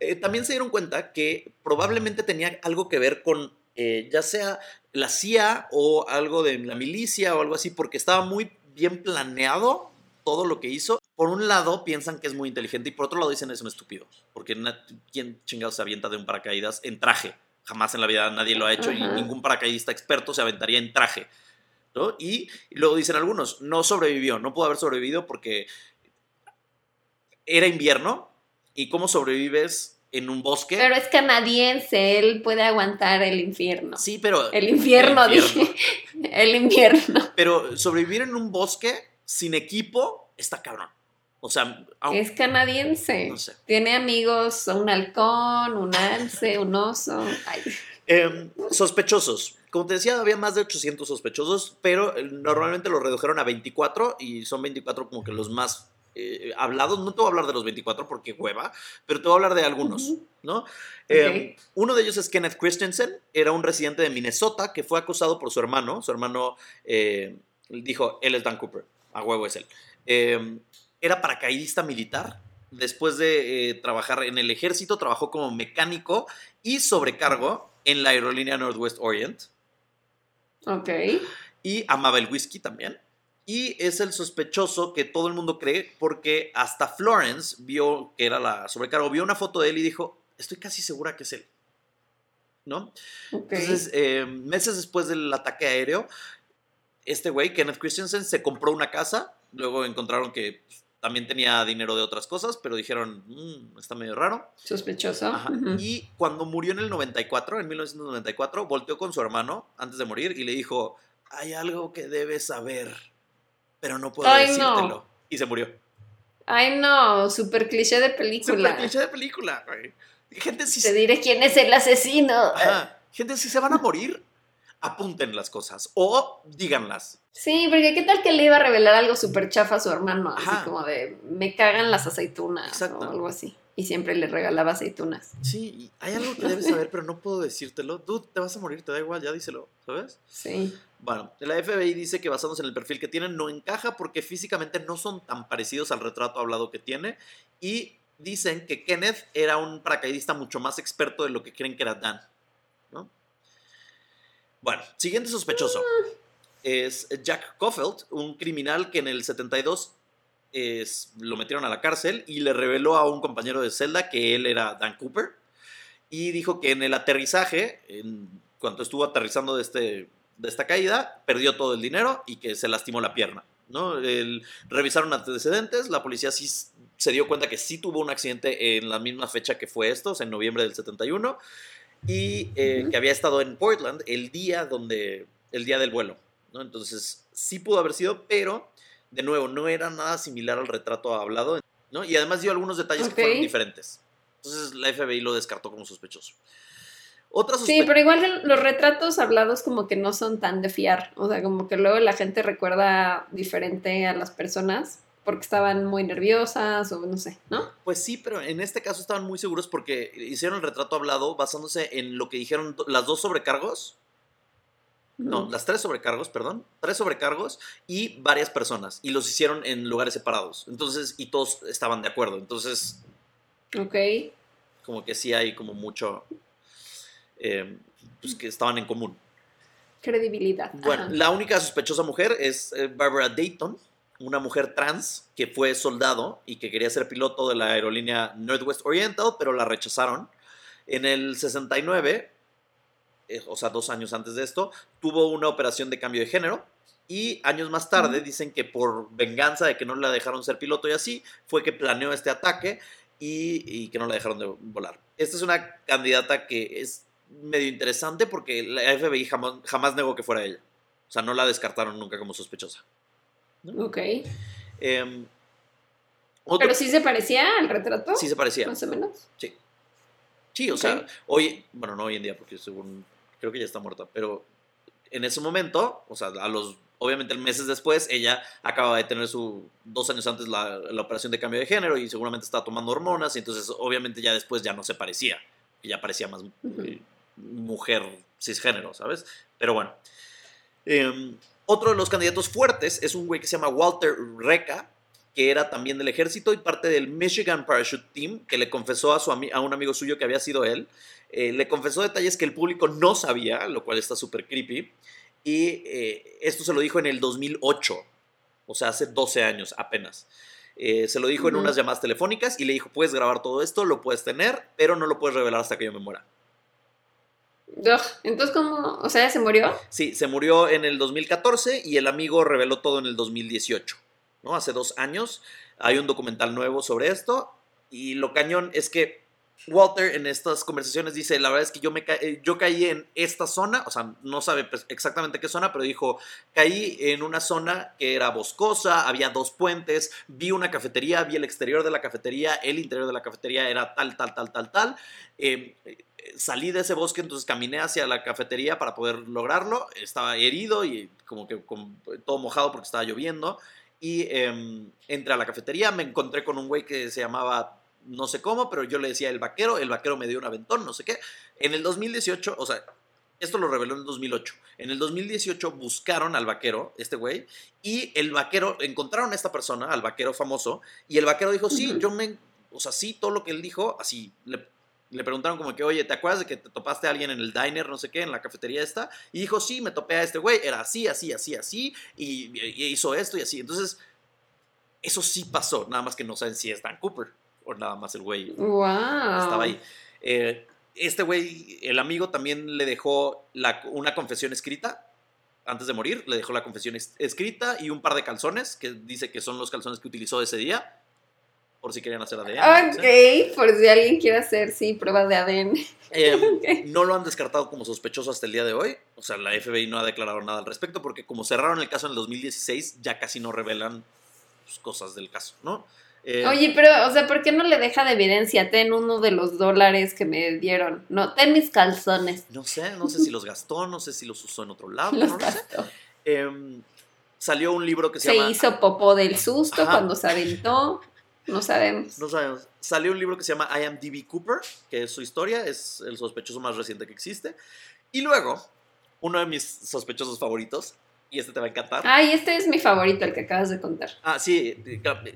eh, también se dieron cuenta que probablemente tenía algo que ver con eh, ya sea la CIA o algo de la milicia o algo así, porque estaba muy bien planeado todo lo que hizo. Por un lado piensan que es muy inteligente y por otro lado dicen es un estúpido, porque ¿quién chingados se avienta de un paracaídas en traje? Jamás en la vida nadie lo ha hecho y Ajá. ningún paracaidista experto se aventaría en traje. ¿no? Y luego dicen algunos, no sobrevivió, no pudo haber sobrevivido porque era invierno y cómo sobrevives en un bosque. Pero es canadiense. Él puede aguantar el infierno. sí, pero El infierno, El infierno. dije. El invierno. pero sobrevivir en un bosque sin equipo está cabrón. O sea, Es canadiense. no sé. Tiene amigos, un halcón, un alce, un oso. Ay, Em, sospechosos. Como te decía, había más de 800 sospechosos, pero eh, normalmente los redujeron a 24 y son 24 como que los más eh, hablados. No te voy a hablar de los 24 porque hueva, pero te voy a hablar de algunos. ¿no? Em, uno de ellos es Kenneth Christensen, era un residente de Minnesota que fue acusado por su hermano. Su hermano eh, dijo, él es Dan Cooper, a huevo es él. Em, era paracaidista militar. Después de eh, trabajar en el ejército, trabajó como mecánico y sobrecargo en la aerolínea Northwest Orient Ok. y amaba el whisky también. Y es el sospechoso que todo el mundo cree porque hasta Florence vio que era la sobrecargo, vio una foto de él y dijo, estoy casi segura que es él. ¿No? Ok. Entonces, eh, meses después del ataque aéreo, este güey, Kenneth Christensen, se compró una casa. Luego encontraron que pues, también tenía dinero de otras cosas, pero dijeron, "Mm, está medio raro. Sospechoso. Ajá. Y cuando murió en el 94, en 1994, volteó con su hermano antes de morir y le dijo, hay algo que debes saber, pero no puedo Ay, decírtelo. no. Y se murió. Ay, no, super cliché de Super película. cliché de película, güey. Gente, si Te diré quién es el asesino. Ajá. Gente, si se van a morir, apunten las cosas o díganlas. Sí, porque qué tal que le iba a revelar algo súper chafa a su hermano, Ajá. así como de me cagan las aceitunas Exacto. o algo así. Y siempre le regalaba aceitunas. Sí, hay algo que debes saber, pero no puedo decírtelo. Dude, te vas a morir, te da igual, ya díselo, ¿sabes? Sí. Bueno, la FBI dice que basándose en el perfil que tienen no encaja porque físicamente no son tan parecidos al retrato hablado que tiene y dicen que Kenneth era un paracaidista mucho más experto de lo que creen que era Dan. ¿No? Bueno, siguiente sospechoso es Jack Caulfield, un criminal que en el 72 es- lo metieron a la cárcel y le reveló a un compañero de celda que él era Dan Cooper y dijo que en el aterrizaje, en cuanto estuvo aterrizando de, este, de esta caída, perdió todo el dinero y que se lastimó la pierna. ¿no? Revisaron antecedentes, la policía sí se dio cuenta que sí tuvo un accidente en la misma fecha que fue esto, o sea, en noviembre del 71, y eh, Ujú. que había estado en Portland el día, donde, el día del vuelo. ¿no? Entonces, sí pudo haber sido, pero, de nuevo, no era nada similar al retrato hablado, ¿no? Y además dio algunos detalles que fueron diferentes. Entonces, la FBI lo descartó como sospechoso. Otra Sí, pero igual los retratos hablados como que no son tan de fiar. O sea, como que luego la gente recuerda diferente a las personas porque estaban muy nerviosas o no sé, ¿no? Pues sí, pero en este caso estaban muy seguros porque hicieron el retrato hablado basándose en lo que dijeron las dos sobrecargos. No, las tres sobrecargos, perdón. Tres sobrecargos y varias personas. Y los hicieron en lugares separados. Entonces, y todos estaban de acuerdo. Entonces, Ok. como que sí hay como mucho. eh, pues que estaban en común. Credibilidad. Bueno, Ajá. la única sospechosa mujer es eh, Barbara Dayton, una mujer trans que fue soldado y que quería ser piloto de la aerolínea Northwest Oriental, pero la rechazaron. En el 69, eh, o sea, dos años antes de esto, tuvo una operación de cambio de género. Y años más tarde dicen que por venganza de que no la dejaron ser piloto y así, fue que planeó este ataque y, y que no la dejaron de volar. Esta es una candidata que es medio interesante porque la FBI jamás, jamás negó que fuera ella. O sea, no la descartaron nunca como sospechosa. Ok. Em, otro- Pero sí se parecía al retrato. sí se parecía. Más o menos. Sí. Sí, o sea, hoy, bueno, no hoy en día, porque según, creo que ya está muerta, pero en ese momento, o sea, a los, obviamente meses después, ella acaba de tener su, dos años antes la, la operación de cambio de género y seguramente estaba tomando hormonas y entonces obviamente ya después ya no se parecía, ya parecía más eh, mujer cisgénero, ¿sabes? Pero bueno. Em, otro de los candidatos fuertes es un güey que se llama Walter Reca, que era también del ejército y parte del Michigan Parachute Team, que le confesó a, su a un amigo suyo que había sido él. Eh, le confesó detalles que el público no sabía, lo cual está súper creepy. Y eh, esto se lo dijo en el 2008, o sea, hace 12 años apenas. Eh, se lo dijo en unas llamadas telefónicas y le dijo, puedes grabar todo esto, lo puedes tener, pero no lo puedes revelar hasta que yo me muera. Entonces, ¿cómo? O sea, ¿se murió? Sí, se murió en el 2014 y el amigo reveló todo en el 2018, ¿no? Hace dos años. Hay un documental nuevo sobre esto y lo cañón es que Walter en estas conversaciones dice, la verdad es que yo, me eh, yo caí en esta zona, o sea, no sabe pues, exactamente qué zona, pero dijo, caí en una zona que era boscosa, había dos puentes, vi una cafetería, vi el exterior de la cafetería, el interior de la cafetería era tal, tal, tal, tal, tal. Eh, eh, salí de ese bosque, entonces caminé hacia la cafetería para poder lograrlo. Estaba herido y como que todo mojado porque estaba lloviendo. Y em, entré a la cafetería, me encontré con un güey que se llamaba no sé cómo, pero yo le decía el vaquero, el vaquero me dio un aventón, no sé qué. En el 2018, o sea, esto lo reveló en el 2008. En el 2018 buscaron al vaquero, este güey, y el vaquero, encontraron a esta persona, al vaquero famoso, y el vaquero dijo, sí, yo me, o sea, sí, todo lo que él dijo, así, le, le preguntaron como que, oye, ¿te acuerdas de que te topaste a alguien en el diner, no sé qué, en la cafetería esta? Y dijo, sí, me topé a este güey, era así, así, así, así, y, y hizo esto y así. Entonces, eso sí pasó, nada más que no saben si es Dan Cooper o nada más el güey Wow. estaba ahí. Eh, este güey, el amigo también le dejó la- una confesión escrita antes de morir. Le dejó la confesión es- escrita y un par de calzones que dice que son los calzones que utilizó ese día. Por si querían hacer ADN. no sé. Ok, por si alguien quiere hacer, sí, pruebas de ADN. Eh, Ok. no lo han descartado como sospechoso hasta el día de hoy. O sea, la FBI no ha declarado nada al respecto porque como cerraron el caso en el 2016, ya casi no revelan pues, cosas del caso, ¿no? Eh, Oye, pero, o sea, ¿por qué no le deja de evidencia? Ten uno de los dólares que me dieron. No, ten mis calzones. No sé, no sé si los gastó, no sé si los usó en otro lado. Los no lo sé. Em, salió un libro que se, Se llama. hizo popó del susto Ajá. cuando se aventó. No sabemos. No sabemos. Salió un libro que se llama I am D.B. Cooper, que es su historia, es el sospechoso más reciente que existe. Y luego, uno de mis sospechosos favoritos, y este te va a encantar. Ay, este es mi favorito, el que acabas de contar. Ah, sí,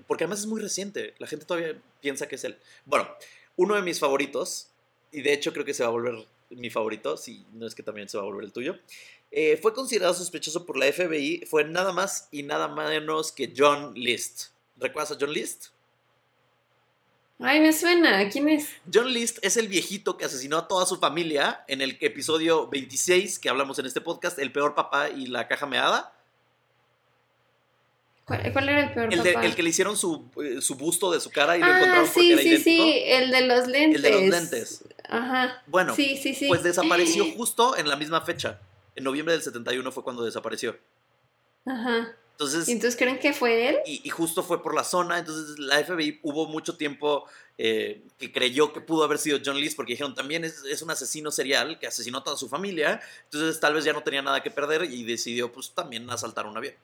porque además es muy reciente. La gente todavía piensa que es él. Bueno, uno de mis favoritos, y de hecho creo que se va a volver mi favorito, si no es que también se va a volver el tuyo, eh, fue considerado sospechoso por la FBI, fue nada más y nada menos que John List. ¿Recuerdas a John List? Ay, me suena. ¿Quién es? John List es el viejito que asesinó a toda su familia en el episodio 26 que hablamos en este podcast, El peor papá y la caja meada. ¿Cuál, cuál era el peor El, de- papá? el que le hicieron su, eh, su busto de su cara y lo ah, encontraron porque sí, era sí, idéntico. sí. El de los lentes. El de los lentes. Ajá. Bueno, Sí, sí, sí. Pues desapareció justo en la misma fecha. En noviembre del 71 fue cuando desapareció. Ajá. ¿Y Entonces, entonces creen que fue él? y, y justo fue por la zona. Entonces, la FBI hubo mucho tiempo eh, que creyó que pudo haber sido John List porque dijeron también es, es un asesino serial que asesinó a toda su familia. Entonces, tal vez ya no tenía nada que perder y decidió, pues, también asaltar un avión.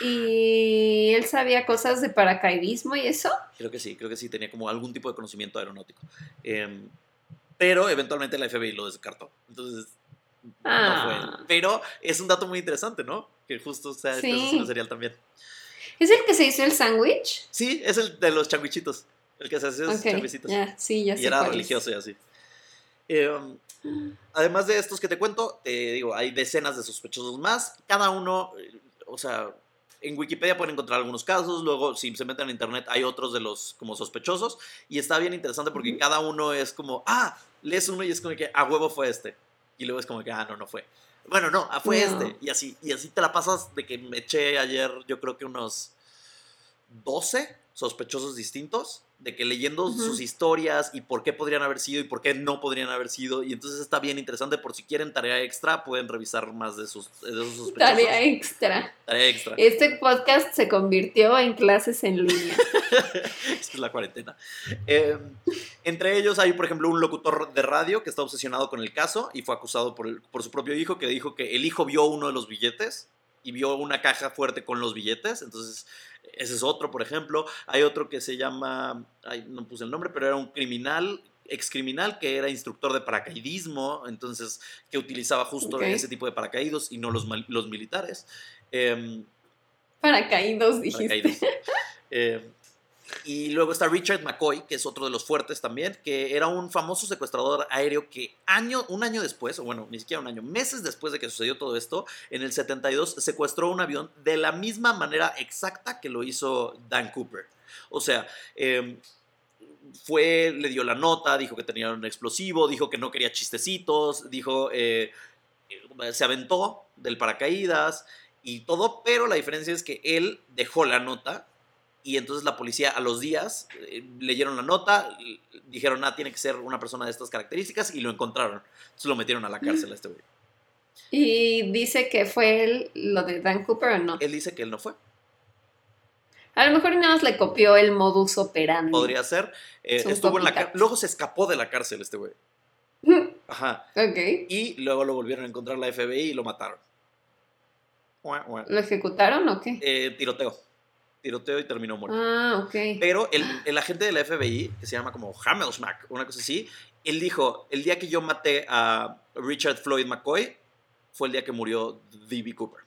¿Y él sabía cosas de paracaidismo y eso? Creo que sí, creo que sí, tenía como algún tipo de conocimiento aeronáutico. Em, pero eventualmente la FBI lo descartó. Entonces, no fue él. Ah. Pero es un dato muy interesante, ¿no? Que justo sea este Sí. asesino serial también. ¿Es el que se hizo el sándwich? Sí, es el de los changuichitos. El que se hacía esos Ok, changuicitos. ya, sí, ya sé y era cuál es. religioso y así. Em, además de estos que te cuento, digo, hay decenas de sospechosos más. Cada uno, eh, o sea, en Wikipedia pueden encontrar algunos casos. Luego, si se meten en internet, hay otros de los como sospechosos. Y está bien interesante porque cada uno es como, ah, lees uno y es como que a huevo fue este. Y luego es como que, ah, no, no fue. Bueno, no, ah, fue No. este. Y así, y así te la pasas de que me eché ayer, yo creo que unos 12 sospechosos distintos, de que leyendo Ujú. sus historias y por qué podrían haber sido y por qué no podrían haber sido. Y entonces está bien interesante, por si quieren tarea extra, pueden revisar más de, sus, de esos sospechosos. Tarea extra. Tarea extra. Este podcast se convirtió en clases en línea. Esta es la cuarentena. Eh, entre ellos hay, por ejemplo, un locutor de radio que está obsesionado con el caso y fue acusado por, el- por su propio hijo, que dijo que el hijo vio uno de los billetes y vio una caja fuerte con los billetes. Entonces, ese es otro, por ejemplo. Hay otro que se llama, ay, no puse el nombre, pero era un criminal ex criminal que era instructor de paracaidismo, entonces que utilizaba justo Ok. ese tipo de paracaídos y no los, los militares. Em, Paracaídos, dijiste. paracaídas. Eh, y luego está Richard McCoy, que es otro de los fuertes también, que era un famoso secuestrador aéreo que año, un año después, o bueno, ni siquiera un año, meses después de que sucedió todo esto, en el 72 secuestró un avión de la misma manera exacta que lo hizo Dan Cooper. O sea, eh, fue, le dio la nota, dijo que tenía un explosivo, dijo que no quería chistecitos, dijo, eh, eh, se aventó del paracaídas y todo, pero la diferencia es que él dejó la nota y entonces la policía a los días eh, leyeron la nota, dijeron, ah, tiene que ser una persona de estas características y lo encontraron. Entonces lo metieron a la cárcel a este güey. Y dice que fue él lo de Dan Cooper o no. Él dice que él no fue. A lo mejor nada más le copió el modus operandi. Podría ser. Eh, estuvo en la. Luego se escapó de la cárcel este güey. Ajá. Ok. Y luego lo volvieron a encontrar la FBI y lo mataron. ¿Lo ejecutaron o qué? Eh, tiroteo. Tiroteo y terminó muerto. Ah, ok. Pero el, el agente de la FBI, que se llama como Hamelsmack, una cosa así, él dijo, el día que yo maté a Richard Floyd McCoy, fue el día que murió D.B. Cooper.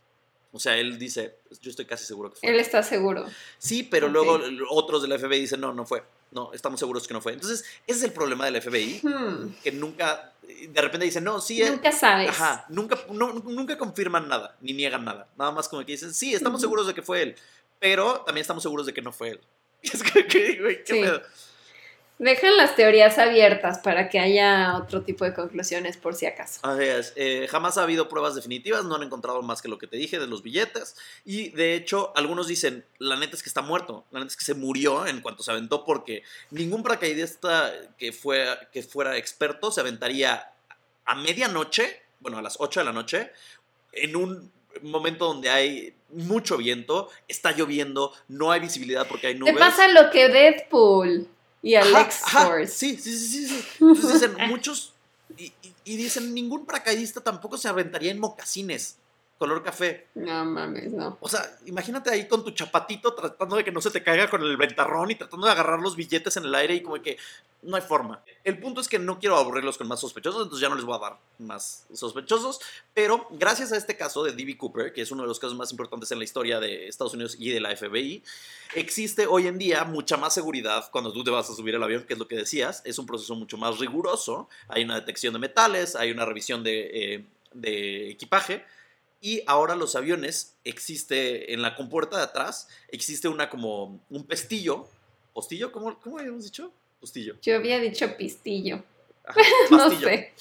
O sea, él dice, yo estoy casi seguro que fue. Él está seguro. Sí, pero Ok. luego otros de la FBI dicen, no, no fue. No, estamos seguros que no fue. Entonces, ese es el problema de la FBI, Hmm, que nunca, de repente dicen, no, sí, es- Nunca sabes. Ajá, nunca, no- nunca confirman nada, ni niegan nada. Nada más como que dicen, sí, estamos seguros de que fue él, pero también estamos seguros de que no fue él. Es que, que, güey, qué Sí. pedo. Dejan las teorías abiertas para que haya otro tipo de conclusiones por si acaso. Así es, eh, jamás ha habido pruebas definitivas, no han encontrado más que lo que te dije de los billetes. Y de hecho, algunos dicen, la neta es que está muerto, la neta es que se murió en cuanto se aventó porque ningún paracaidista que, fue, que fuera experto se aventaría a medianoche, bueno, a las 8 de la noche, en un momento donde hay mucho viento, está lloviendo, no hay visibilidad porque hay Te nubes. pasa lo que Deadpool y Ajá, Alex ajá, Force. Sí, sí, sí, sí, sí. Entonces dicen, muchos, y, y- y dicen, ningún paracaidista tampoco se aventaría en mocasines, color café. No mames, no. O sea, imagínate ahí con tu chapatito tratando de que no se te caiga con el ventarrón y tratando de agarrar los billetes en el aire y como que no hay forma. El punto es que no quiero aburrirlos con más sospechosos, entonces ya no les voy a dar más sospechosos, pero gracias a este caso de D.B. Cooper, que es uno de los casos más importantes en la historia de Estados Unidos y de la FBI, existe hoy en día mucha más seguridad cuando tú te vas a subir al avión, que es lo que decías, es un proceso mucho más riguroso, hay una detección de metales, hay una revisión de, eh, de equipaje, y ahora los aviones existe en la compuerta de atrás, existe una como un pestillo, postillo, ¿cómo, cómo habíamos dicho? Postillo. Yo había dicho pistillo. Ajá, No sé.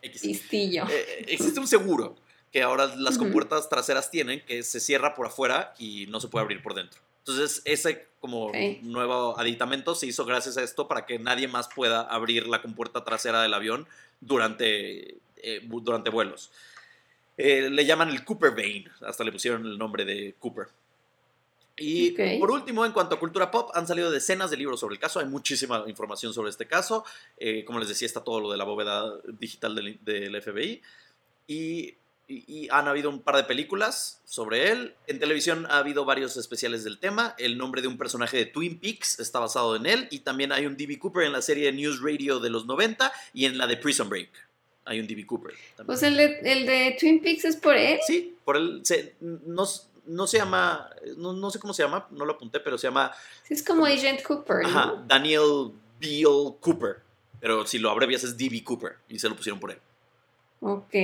X. Pistillo. Eh, existe un seguro que ahora las compuertas traseras tienen, que se cierra por afuera y no se puede abrir por dentro. Entonces, ese como Ok. nuevo aditamento se hizo gracias a esto para que nadie más pueda abrir la compuerta trasera del avión durante, eh, durante vuelos. Eh, le llaman el Cooper Vein, hasta le pusieron el nombre de Cooper. Y por último, en cuanto a cultura pop, han salido decenas de libros sobre el caso. Hay muchísima información sobre este caso. Eh, como les decía, está todo lo de la bóveda digital del, del FBI. Y, y- y han habido un par de películas sobre él. En televisión ha habido varios especiales del tema. El nombre de un personaje de Twin Peaks está basado en él. Y también hay un D.B. Cooper en la serie News Radio de los 90 y en la de Prison Break. Hay un D.B. Cooper. también. Pues el de, el de Twin Peaks es por él. Sí, por él. Se, no, no se llama. No, no sé cómo se llama, no lo apunté, pero se llama Sí, es como Agent Cooper, ¿no? ajá, Daniel Beale Cooper. Pero si lo abrevias es D.B. Cooper y se lo pusieron por él. Ok.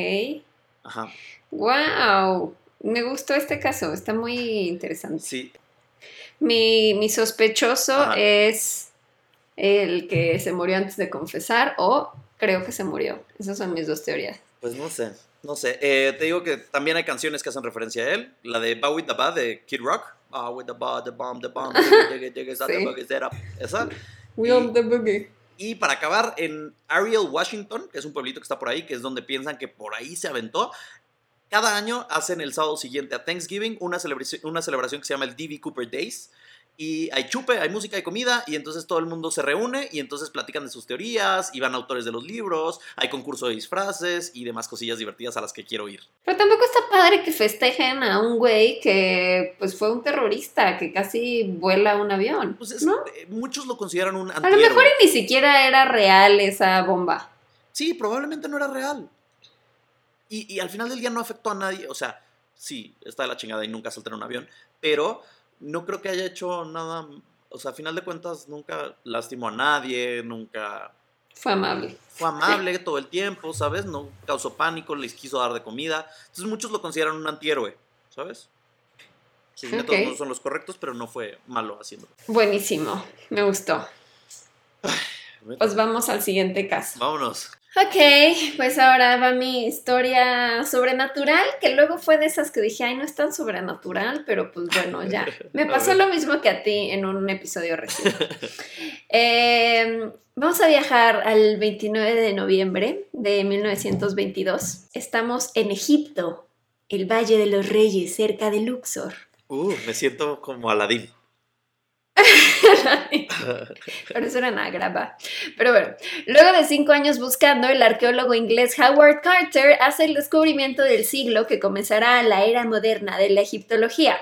Ajá. Wow. Me gustó este caso, está muy interesante. Sí, Mi, mi sospechoso Ajá. es el que se murió antes de confesar o creo que se murió. Esas son mis dos teorías. pues no sé. No sé. Eh, te digo que también hay canciones que hacen referencia a él. La de Bow with the Bad de Kid Rock. Ah, with the bad, the bomb, the bomb. Esa. We Y- on the boogie. Y para acabar, en Ariel, Washington, que es un pueblito que está por ahí, que es donde piensan que por ahí se aventó, cada año hacen el sábado siguiente a Thanksgiving una celebración, una celebración que se llama el D.B. Cooper Days. Y hay chupe, hay música, hay comida, y entonces todo el mundo se reúne y entonces platican de sus teorías, y van autores de los libros, hay concurso de disfraces y demás cosillas divertidas a las que quiero ir. Pero tampoco está padre que festejen a un güey que pues fue un terrorista que casi vuela un avión. Pues es- ¿no? eh, muchos lo consideran un A lo antihéroe. mejor y ni siquiera era real esa bomba. Sí, probablemente no era real. Y, y al final del día no afectó a nadie. O sea, sí, está de la chingada y nunca salté en un avión. Pero no creo que haya hecho nada. O sea, a final de cuentas, nunca lastimó a nadie, nunca Fue amable. fue amable todo el tiempo, ¿sabes? No causó pánico, les quiso dar de comida. Entonces muchos lo consideran un antihéroe, ¿sabes? Sus métodos Ok. no son los correctos, pero no fue malo haciéndolo. Buenísimo, me gustó. Pues vamos al siguiente caso. Vámonos. Ok, pues ahora va mi historia sobrenatural, que luego fue de esas que dije, ay, no es tan sobrenatural, pero pues bueno, ya. Me pasó lo mismo que a ti en un episodio reciente. Eh, vamos a viajar al 29 de noviembre de 1922. Estamos en Egipto, el Valle de los Reyes, cerca de Luxor. Uh, me siento como Aladín. Pero eso era en Agrava. Pero bueno, luego de cinco años buscando, el arqueólogo inglés Howard Carter hace el descubrimiento del siglo que comenzará la era moderna de la egiptología.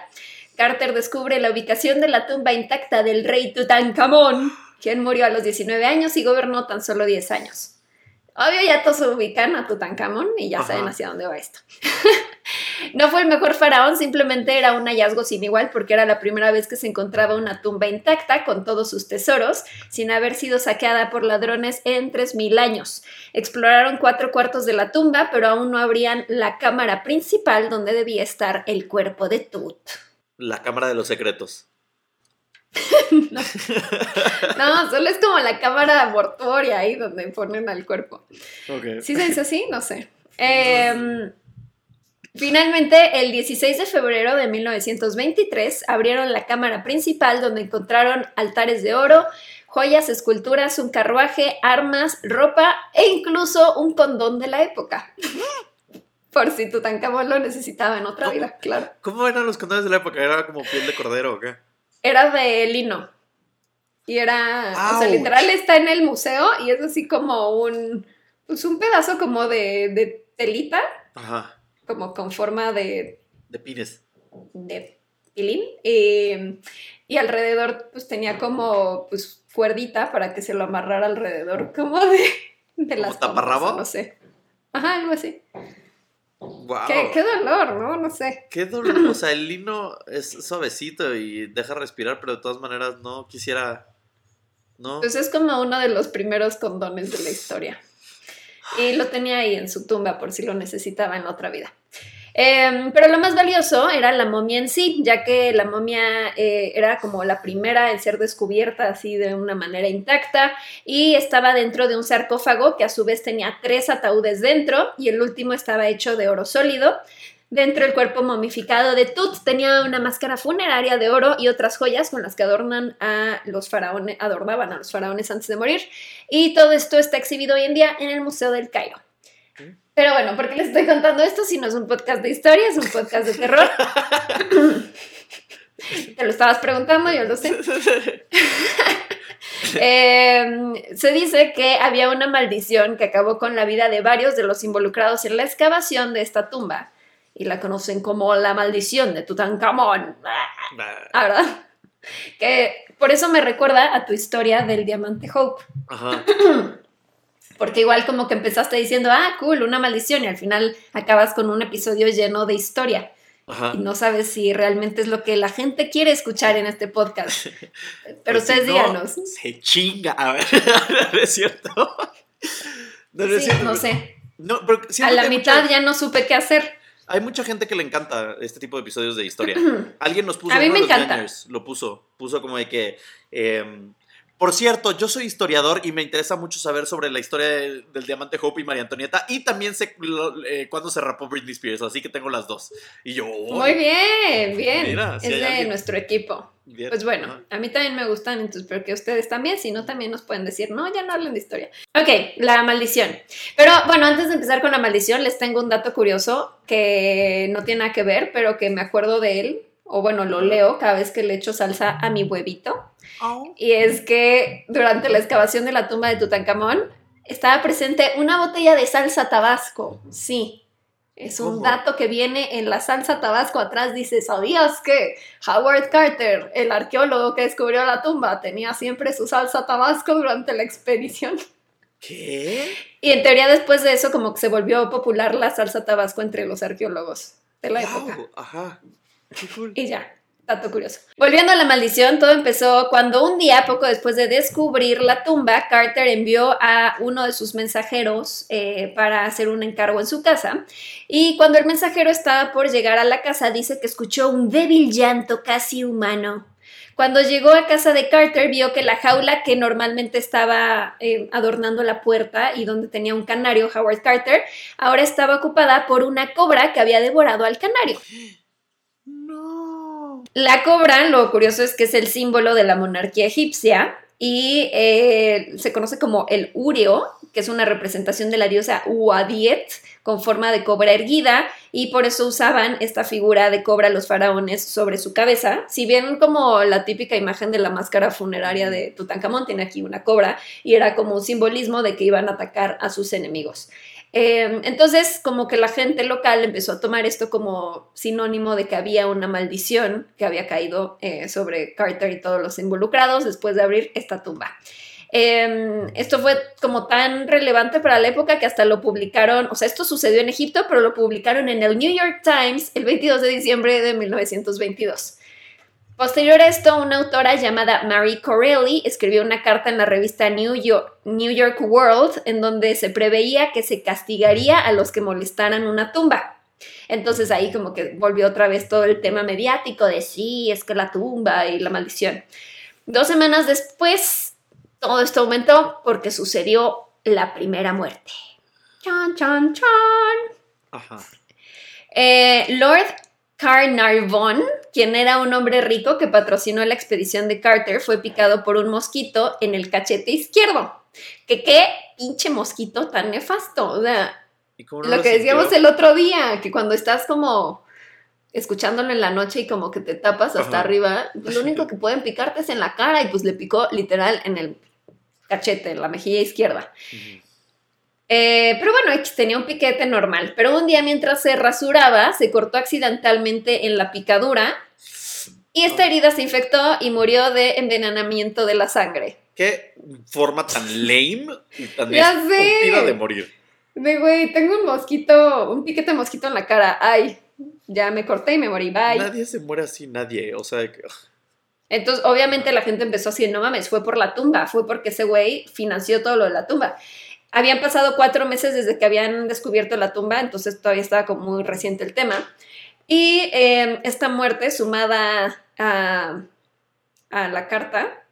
Carter descubre la ubicación de la tumba intacta del rey Tutankamón, quien murió a los 19 años y gobernó tan solo 10 años. Obvio, ya todos ubican a Tutankamón y ya Ajá. saben hacia dónde va esto. No fue el mejor faraón, simplemente era un hallazgo sin igual porque era la primera vez que se encontraba una tumba intacta con todos sus tesoros, sin haber sido saqueada por ladrones en 3.000 años. Exploraron cuatro cuartos de la tumba, pero aún no abrían la cámara principal donde debía estar el cuerpo de Tut. La cámara de los secretos. No, solo es como la cámara mortuoria ahí donde ponen al cuerpo. ¿Sí se dice así? No sé. Em, finalmente, el 16 de febrero de 1923, abrieron la cámara principal donde encontraron altares de oro, joyas, esculturas, un carruaje, armas, ropa e incluso un condón de la época. Por si Tutankamón lo necesitaba en otra vida, claro. ¿Cómo eran los condones de la época? ¿Era como piel de cordero o qué? Era de lino. Y era, o sea, literal está en el museo y es así como un, pues un pedazo como de, de telita, Ajá. como con forma de, De pines. de pilín. Y, y alrededor pues tenía como pues cuerdita para que se lo amarrara alrededor como de, de ¿Como las taparrabo? No sé. Ajá, algo así. Wow. Qué, qué dolor, ¿no? No sé. Qué dolor. O sea, el lino es suavecito y deja respirar, pero de todas maneras no quisiera. No. Pues es como uno de los primeros condones de la historia. Y lo tenía ahí en su tumba por si lo necesitaba en otra vida. Em, pero lo más valioso era la momia en sí, ya que la momia eh, era como la primera en ser descubierta así de una manera intacta y estaba dentro de un sarcófago que a su vez tenía tres ataúdes dentro y el último estaba hecho de oro sólido. Dentro del cuerpo momificado de Tut tenía una máscara funeraria de oro y otras joyas con las que adornan a los faraones, adornaban a los faraones antes de morir. Y todo esto está exhibido hoy en día en el Museo del Cairo. Pero bueno, ¿por qué les estoy contando esto si no es un podcast de historia, es un podcast de terror? Te lo estabas preguntando, yo lo sé. Eh, se dice que había una maldición que acabó con la vida de varios de los involucrados en la excavación de esta tumba. Y la conocen como la maldición de Tutankamón. Ah, ¿verdad? Que por eso me recuerda a tu historia del diamante Hope. Ajá. Porque igual como que empezaste diciendo, ah, cool, una maldición, y al final acabas con un episodio lleno de historia. Ajá. Y no sabes si realmente es lo que la gente quiere escuchar en este podcast. Pero Pues si ustedes no, díganos. Se chinga. A ver, no es cierto. No, no es cierto. no sé. No, pero A la mitad mucha- ya no supe qué hacer. Hay mucha gente que le encanta este tipo de episodios de historia. Alguien nos puso A mí me encanta. Lo puso. Puso como de que. em, por cierto, yo soy historiador y me interesa mucho saber sobre la historia del, del diamante Hope y María Antonieta. Y también sé eh, cuándo se rapó Britney Spears, así que tengo las dos. Y yo. Muy bien, bien. Mira, si es de alguien- nuestro equipo. bien, Pues bueno, ajá. a mí también me gustan, entonces espero que ustedes también, si no, también nos pueden decir, no, ya no hablen de historia. Ok, la maldición. Pero bueno, antes de empezar con la maldición, les tengo un dato curioso que no tiene nada que ver, pero que me acuerdo de él, o bueno, lo leo cada vez que le echo salsa a mi huevito. Y es que durante la excavación de la tumba de Tutankamón estaba presente una botella de salsa tabasco. Sí, es un ¿Cómo? dato que viene en la salsa tabasco. Atrás dice, ¿sabías que Howard Carter, el arqueólogo que descubrió la tumba, tenía siempre su salsa tabasco durante la expedición? ¿Qué? Y en teoría después de eso como que se volvió popular la salsa tabasco entre los arqueólogos de la época. Ajá. Cool. Y ya, dato curioso. Volviendo a la maldición, todo empezó cuando un día, poco después de descubrir la tumba, Carter envió a uno de sus mensajeros eh, para hacer un encargo en su casa. Y cuando el mensajero estaba por llegar a la casa, dice que escuchó un débil llanto casi humano. Cuando llegó a casa de Carter, vio que la jaula que normalmente estaba eh, adornando la puerta y donde tenía un canario, Howard Carter, ahora estaba ocupada por una cobra que había devorado al canario. La cobra, lo curioso es que es el símbolo de la monarquía egipcia y eh, se conoce como el Ureo, que es una representación de la diosa Uadiet con forma de cobra erguida y por eso usaban esta figura de cobra los faraones sobre su cabeza. Si bien como la típica imagen de la máscara funeraria de Tutankamón tiene aquí una cobra y era como un simbolismo de que iban a atacar a sus enemigos. Eh, entonces, como que la gente local empezó a tomar esto como sinónimo de que había una maldición que había caído eh, sobre Carter y todos los involucrados después de abrir esta tumba. Eh, esto fue como tan relevante para la época que hasta lo publicaron, o sea, esto sucedió en Egipto, pero lo publicaron en el New York Times el 22 de diciembre de 1922. Posterior a esto, una autora llamada Marie Corelli escribió una carta en la revista New York, New York World en donde se preveía que se castigaría a los que molestaran una tumba. Entonces ahí como que volvió otra vez todo el tema mediático de sí, es que la tumba y la maldición. Dos semanas después, todo esto aumentó porque sucedió la primera muerte. Chan, chan, chan. Ajá. Eh, Lord Carnarvon, quien era un hombre rico que patrocinó la expedición de Carter, fue picado por un mosquito en el cachete izquierdo. Que qué pinche mosquito tan nefasto. O sea, ¿Y cómo no Lo que decíamos sintió? el otro día, que cuando estás como escuchándolo en la noche y como que te tapas hasta Ajá. arriba, lo único que pueden picarte es en la cara y pues le picó literal en el cachete, en la mejilla izquierda. Eh, pero bueno, X tenía un piquete normal. Pero un día mientras se rasuraba, se cortó accidentalmente en la picadura y esta herida se infectó y murió de envenenamiento de la sangre. Qué forma tan lame y tan Ya sé. de morir. De güey, tengo un mosquito, un piquete de mosquito en la cara. Ay, ya me corté y me morí. Bye. Nadie se muere así, nadie. O sea, que- Entonces, obviamente la gente empezó así, no mames, fue por la tumba, fue porque ese güey financió todo lo de la tumba. Habían pasado cuatro meses desde que habían descubierto la tumba, entonces todavía estaba como muy reciente el tema. Y eh, esta muerte sumada a, a la carta.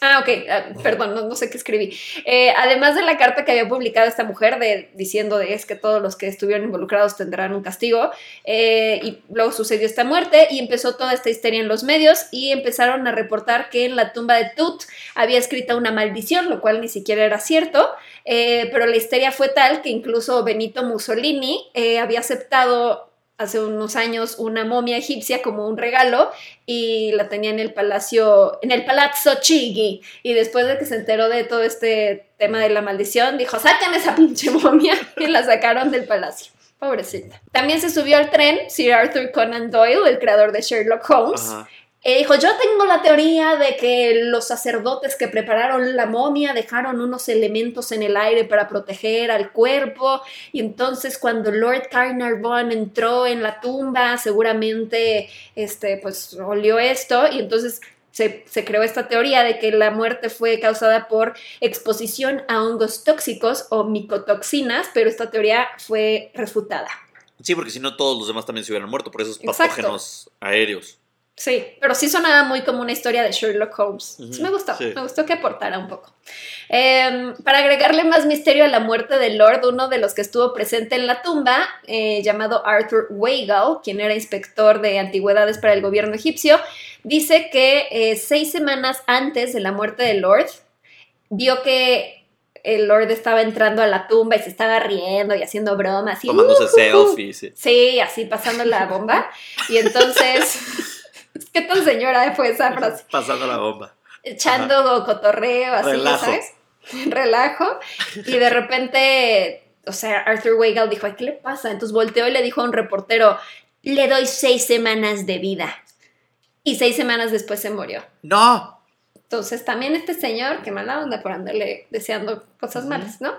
Ah, ok, ah, perdón, no, sé qué escribí. Eh, además de la carta que había publicado esta mujer de, diciendo de es que todos los que estuvieron involucrados tendrán un castigo, eh, y luego sucedió esta muerte y empezó toda esta histeria en los medios y empezaron a reportar que en la tumba de Tut había escrita una maldición, lo cual ni siquiera era cierto, eh, pero la histeria fue tal que incluso Benito Mussolini había aceptado hace unos años una momia egipcia como un regalo y la tenía en el palacio, en el Palazzo Chigi. Y después de que se enteró de todo este tema de la maldición, dijo, saquen esa pinche momia y la sacaron del palacio. Pobrecita. También se subió al tren Sir Arthur Conan Doyle, el creador de Sherlock Holmes. Dijo, yo tengo la teoría de que los sacerdotes que prepararon la momia dejaron unos elementos en el aire para proteger al cuerpo y entonces cuando Lord Carnarvon entró en la tumba seguramente este, pues olió esto y entonces se, se creó esta teoría de que la muerte fue causada por exposición a hongos tóxicos o micotoxinas, pero esta teoría fue refutada. Sí, porque si no todos los demás también se hubieran muerto por esos Exacto. patógenos aéreos. Sí, pero sí sonaba muy como una historia de Sherlock Holmes. Sí, me gustó, sí. me gustó que aportara un poco. Eh, para agregarle más misterio a la muerte de Lord, uno de los que estuvo presente en la tumba, eh, llamado Arthur Weigel, quien era inspector de antigüedades para el gobierno egipcio, dice que eh, seis semanas antes de la muerte de Lord, vio que el Lord estaba entrando a la tumba y se estaba riendo y haciendo bromas. Y, Tomándose "Uh, uh, uh". selfies. sí. Sí, así pasando la bomba. Y entonces, ¿qué tan señora fue esa frase? Pasando la bomba. Echando cotorreo, así, Relajo. ¿sabes? Relajo. Y de repente, o sea, Arthur Weigel dijo, "Ay, ¿qué le pasa? Entonces volteó y le dijo a un reportero, le doy seis semanas de vida. Y seis semanas después se murió. ¡No! Entonces también este señor, qué mala onda por andarle deseando cosas malas, ¿no?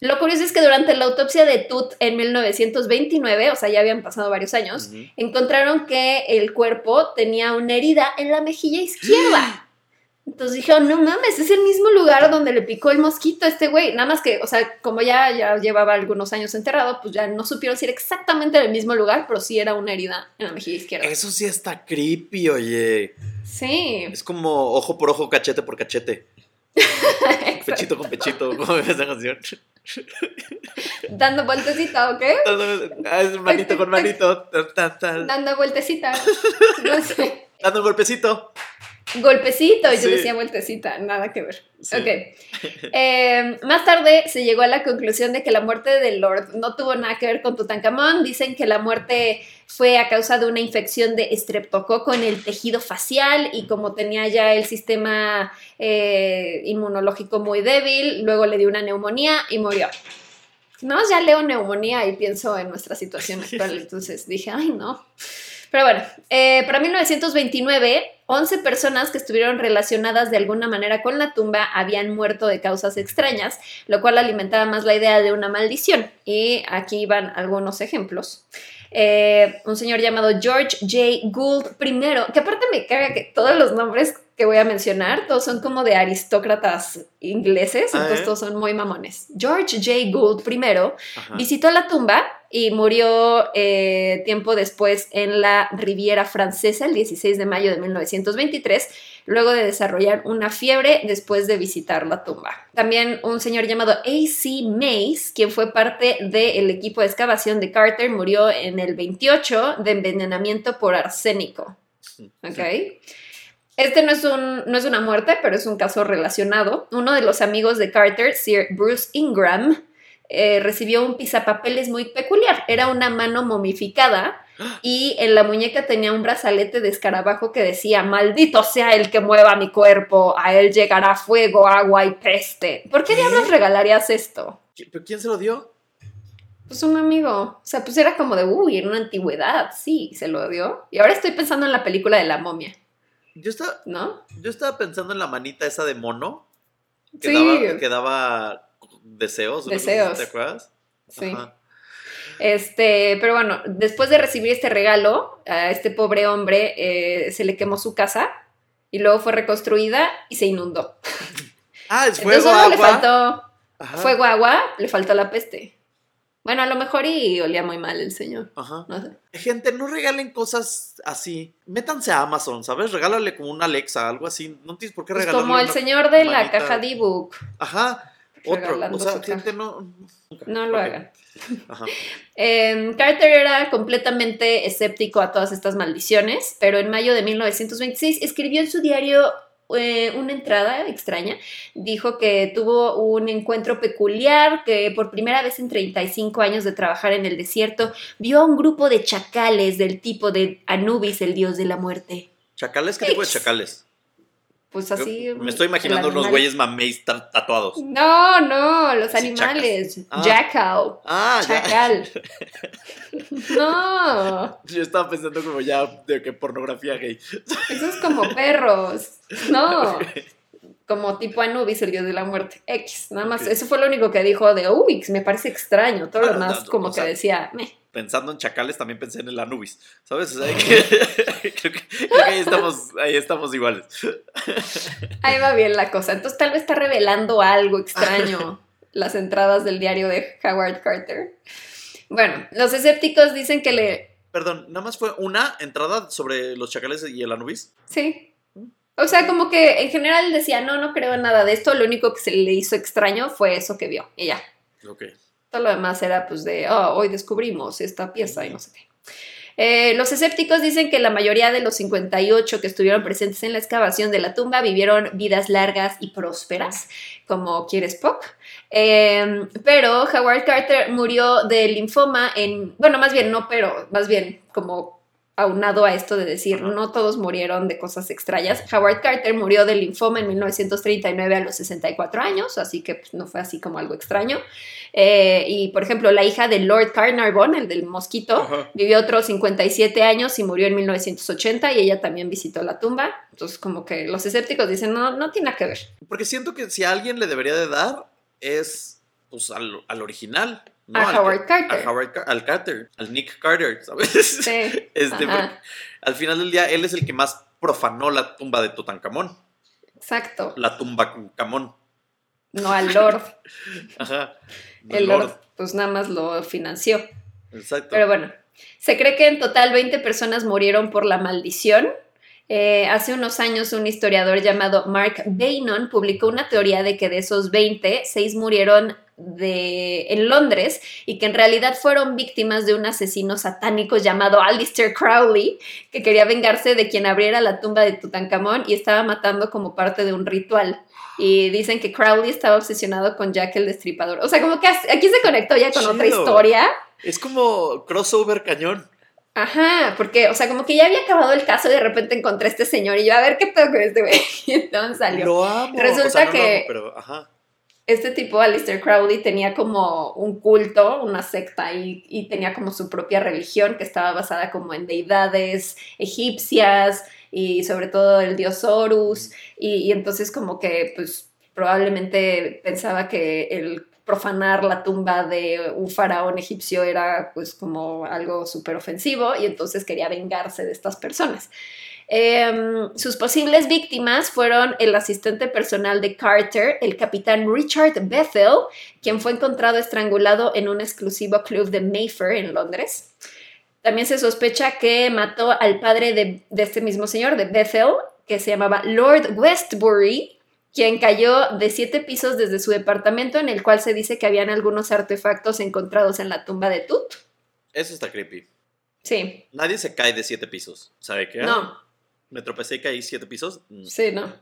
Lo curioso es que durante la autopsia de Tut en 1929, o sea, ya habían pasado varios años, encontraron que el cuerpo tenía una herida en la mejilla izquierda. Entonces dijeron, no mames, es el mismo lugar donde le picó el mosquito a este güey. Nada más que, o sea, como ya, ya llevaba algunos años enterrado, pues ya no supieron si era exactamente el mismo lugar, pero sí era una herida en la mejilla izquierda. Eso sí está creepy, oye. Sí. Es como ojo por ojo, cachete por cachete. Pechito con pechito. ¿Cómo es esa canción? Dando vueltecita, ¿ok? Ah, es manito con manito. tan, tan, tan. Dando vueltecita. No sé. Dando un golpecito. Golpecito, yo Sí. decía vueltecita, nada que ver. Sí. Ok. Eh, más tarde se llegó a la conclusión de que la muerte de Lord no tuvo nada que ver con Tutankamón. Dicen que la muerte fue a causa de una infección de estreptococo en el tejido facial y como tenía ya el sistema eh, inmunológico muy débil, luego le dio una neumonía y murió. No, ya leo neumonía y pienso en nuestra situación actual, entonces dije, ay no. Pero bueno, eh, para 1929, 11 personas que estuvieron relacionadas de alguna manera con la tumba habían muerto de causas extrañas, lo cual alimentaba más la idea de una maldición. Y aquí van algunos ejemplos. Eh, un señor llamado George J. Gould I, que aparte me caga que todos los nombres que voy a mencionar, todos son como de aristócratas ingleses, Ah, entonces ¿eh? todos son muy mamones. George J. Gould I Ajá. Visitó la tumba y murió eh, tiempo después en la Riviera Francesa, el 16 de mayo de 1923, luego de desarrollar una fiebre después de visitar la tumba. También un señor llamado A.C. Mace, quien fue parte del equipo de excavación de Carter, murió en el 28 de envenenamiento por arsénico. ¿Ok? Este no es, un, no es una muerte, pero es un caso relacionado. Uno de los amigos de Carter, Sir Bruce Ingram, eh, recibió un pisapapeles muy peculiar. Era una mano momificada y en la muñeca tenía un brazalete de escarabajo que decía, maldito sea el que mueva mi cuerpo, a él llegará fuego, agua y peste. ¿Por qué ¿Qué? diablos regalarías esto? ¿Qui- ¿Pero quién se lo dio? Pues un amigo. O sea, pues era como de, uy, en una antigüedad, sí, se lo dio. Y ahora estoy pensando en la película de la momia, Yo estaba, ¿no? yo estaba pensando en la manita esa de mono que, Sí. daba, que daba deseos. una Deseos. ¿Te acuerdas? Sí. Ajá. Este, pero bueno, después de recibir este regalo, a este pobre hombre eh, se le quemó su casa y luego fue reconstruida y se inundó. Ah, es Entonces fuego, le agua. faltó Ajá. fuego, agua, le faltó la peste. Bueno, a lo mejor y olía muy mal el señor. Ajá. No sé. Gente, no regalen cosas así. Métanse a Amazon, ¿sabes? Regálale como un Alexa, algo así. No tienes por qué Pues regalarle como el una señor de la caja de ebook. Ajá. Otro. O sea, gente, no. No lo Ok. hagan. Ajá. Eh, Carter era completamente escéptico a todas estas maldiciones, pero en mayo de 1926 escribió en su diario eh, una entrada extraña. Dijo que tuvo un encuentro peculiar, que por primera vez en 35 años de trabajar en el desierto vio a un grupo de chacales del tipo de Anubis, el dios de la muerte. ¿Chacales? ¿Qué tipo de chacales? Pues así. Me estoy imaginando unos güeyes mameis ta- tatuados. No, no, los Sí, animales. Ah. Jackal. Ah, ya. Chacal. no. Yo estaba pensando como ya de que pornografía gay. Eso es como perros. No. Como tipo Anubis, el dios de la muerte. X. Nada más. Eso fue lo único que dijo de uy, me parece extraño. Todo lo Bueno, demás, no, como que sea, decía, "Meh". Pensando en chacales, también pensé en el Anubis. ¿Sabes? O sea, que- creo, que, creo que ahí estamos, ahí estamos iguales. Ahí va bien la cosa. Entonces, tal vez está revelando algo extraño las entradas del diario de Howard Carter. Bueno, los escépticos dicen que le. Perdón, nada más fue una entrada sobre los chacales y el Anubis. Sí. O sea, como que en general decía, no, no creo en nada de esto. Lo único que se le hizo extraño fue eso que vio. Y ya. Ok. Todo lo demás era pues de, oh, hoy descubrimos esta pieza y no sé qué. Eh, los escépticos dicen que la mayoría de los 58 que estuvieron presentes en la excavación de la tumba vivieron vidas largas y prósperas, como quiere Spock. Eh, pero Howard Carter murió de linfoma en, bueno, más bien no, pero más bien como aunado a esto de decir, no todos murieron de cosas extrañas. Howard Carter murió de linfoma en 1939 a los 64 años, así que pues, no fue así como algo extraño. Eh, y por ejemplo, la hija de Lord Carnarvon, el del mosquito, Ajá. vivió otros 57 años y murió en 1980 y ella también visitó la tumba. Entonces, como que los escépticos dicen, no, no tiene nada que ver. Porque siento que si a alguien le debería de dar es pues al, al original. ¿No? A Al Howard Carter. A Howard al Carter, al Nick Carter, ¿sabes? Sí. Este, al final del día, él es el que más profanó la tumba de Tutankamón. exacto. La tumba con Camón. No al Lord. Ajá. El Lord, pues nada más lo financió. Exacto. Pero bueno, se cree que en total 20 personas murieron por la maldición. Eh, hace unos años un historiador llamado Mark Bainon publicó una teoría de que de esos 20, 6 murieron de, en Londres y que en realidad fueron víctimas de un asesino satánico llamado Alistair Crowley, que quería vengarse de quien abriera la tumba de Tutankamón y estaba matando como parte de un ritual. Y dicen que Crowley estaba obsesionado con Jack el Destripador. O sea, como que aquí se conectó ya con otra historia. Es como crossover cañón. Ajá, porque, o sea, como que ya había acabado el caso y de repente encontré a este señor y yo, a ver qué pedo con este güey. Y entonces salió. Lo amo. Resulta O sea, no lo que- amo, pero, ajá. Este tipo, Alistair Crowley, tenía como un culto, una secta y, tenía como su propia religión que estaba basada como en deidades egipcias y sobre todo el dios Horus. Y, y entonces como que, pues, probablemente pensaba que el profanar la tumba de un faraón egipcio era pues como algo súper ofensivo y entonces quería vengarse de estas personas. Em, sus posibles víctimas fueron el asistente personal de Carter, el capitán Richard Bethel, quien fue encontrado estrangulado en un exclusivo club de Mayfair en Londres. También se sospecha que mató al padre de, de este mismo señor, de Bethel, que se llamaba Lord Westbury, quien cayó de siete pisos desde su departamento, en el cual se dice que habían algunos artefactos encontrados en la tumba de Tut. Eso está creepy. Sí, Nadie se cae de siete pisos. ¿Sabe qué? no, Me tropecé y caí siete pisos. Mm. Sí, no.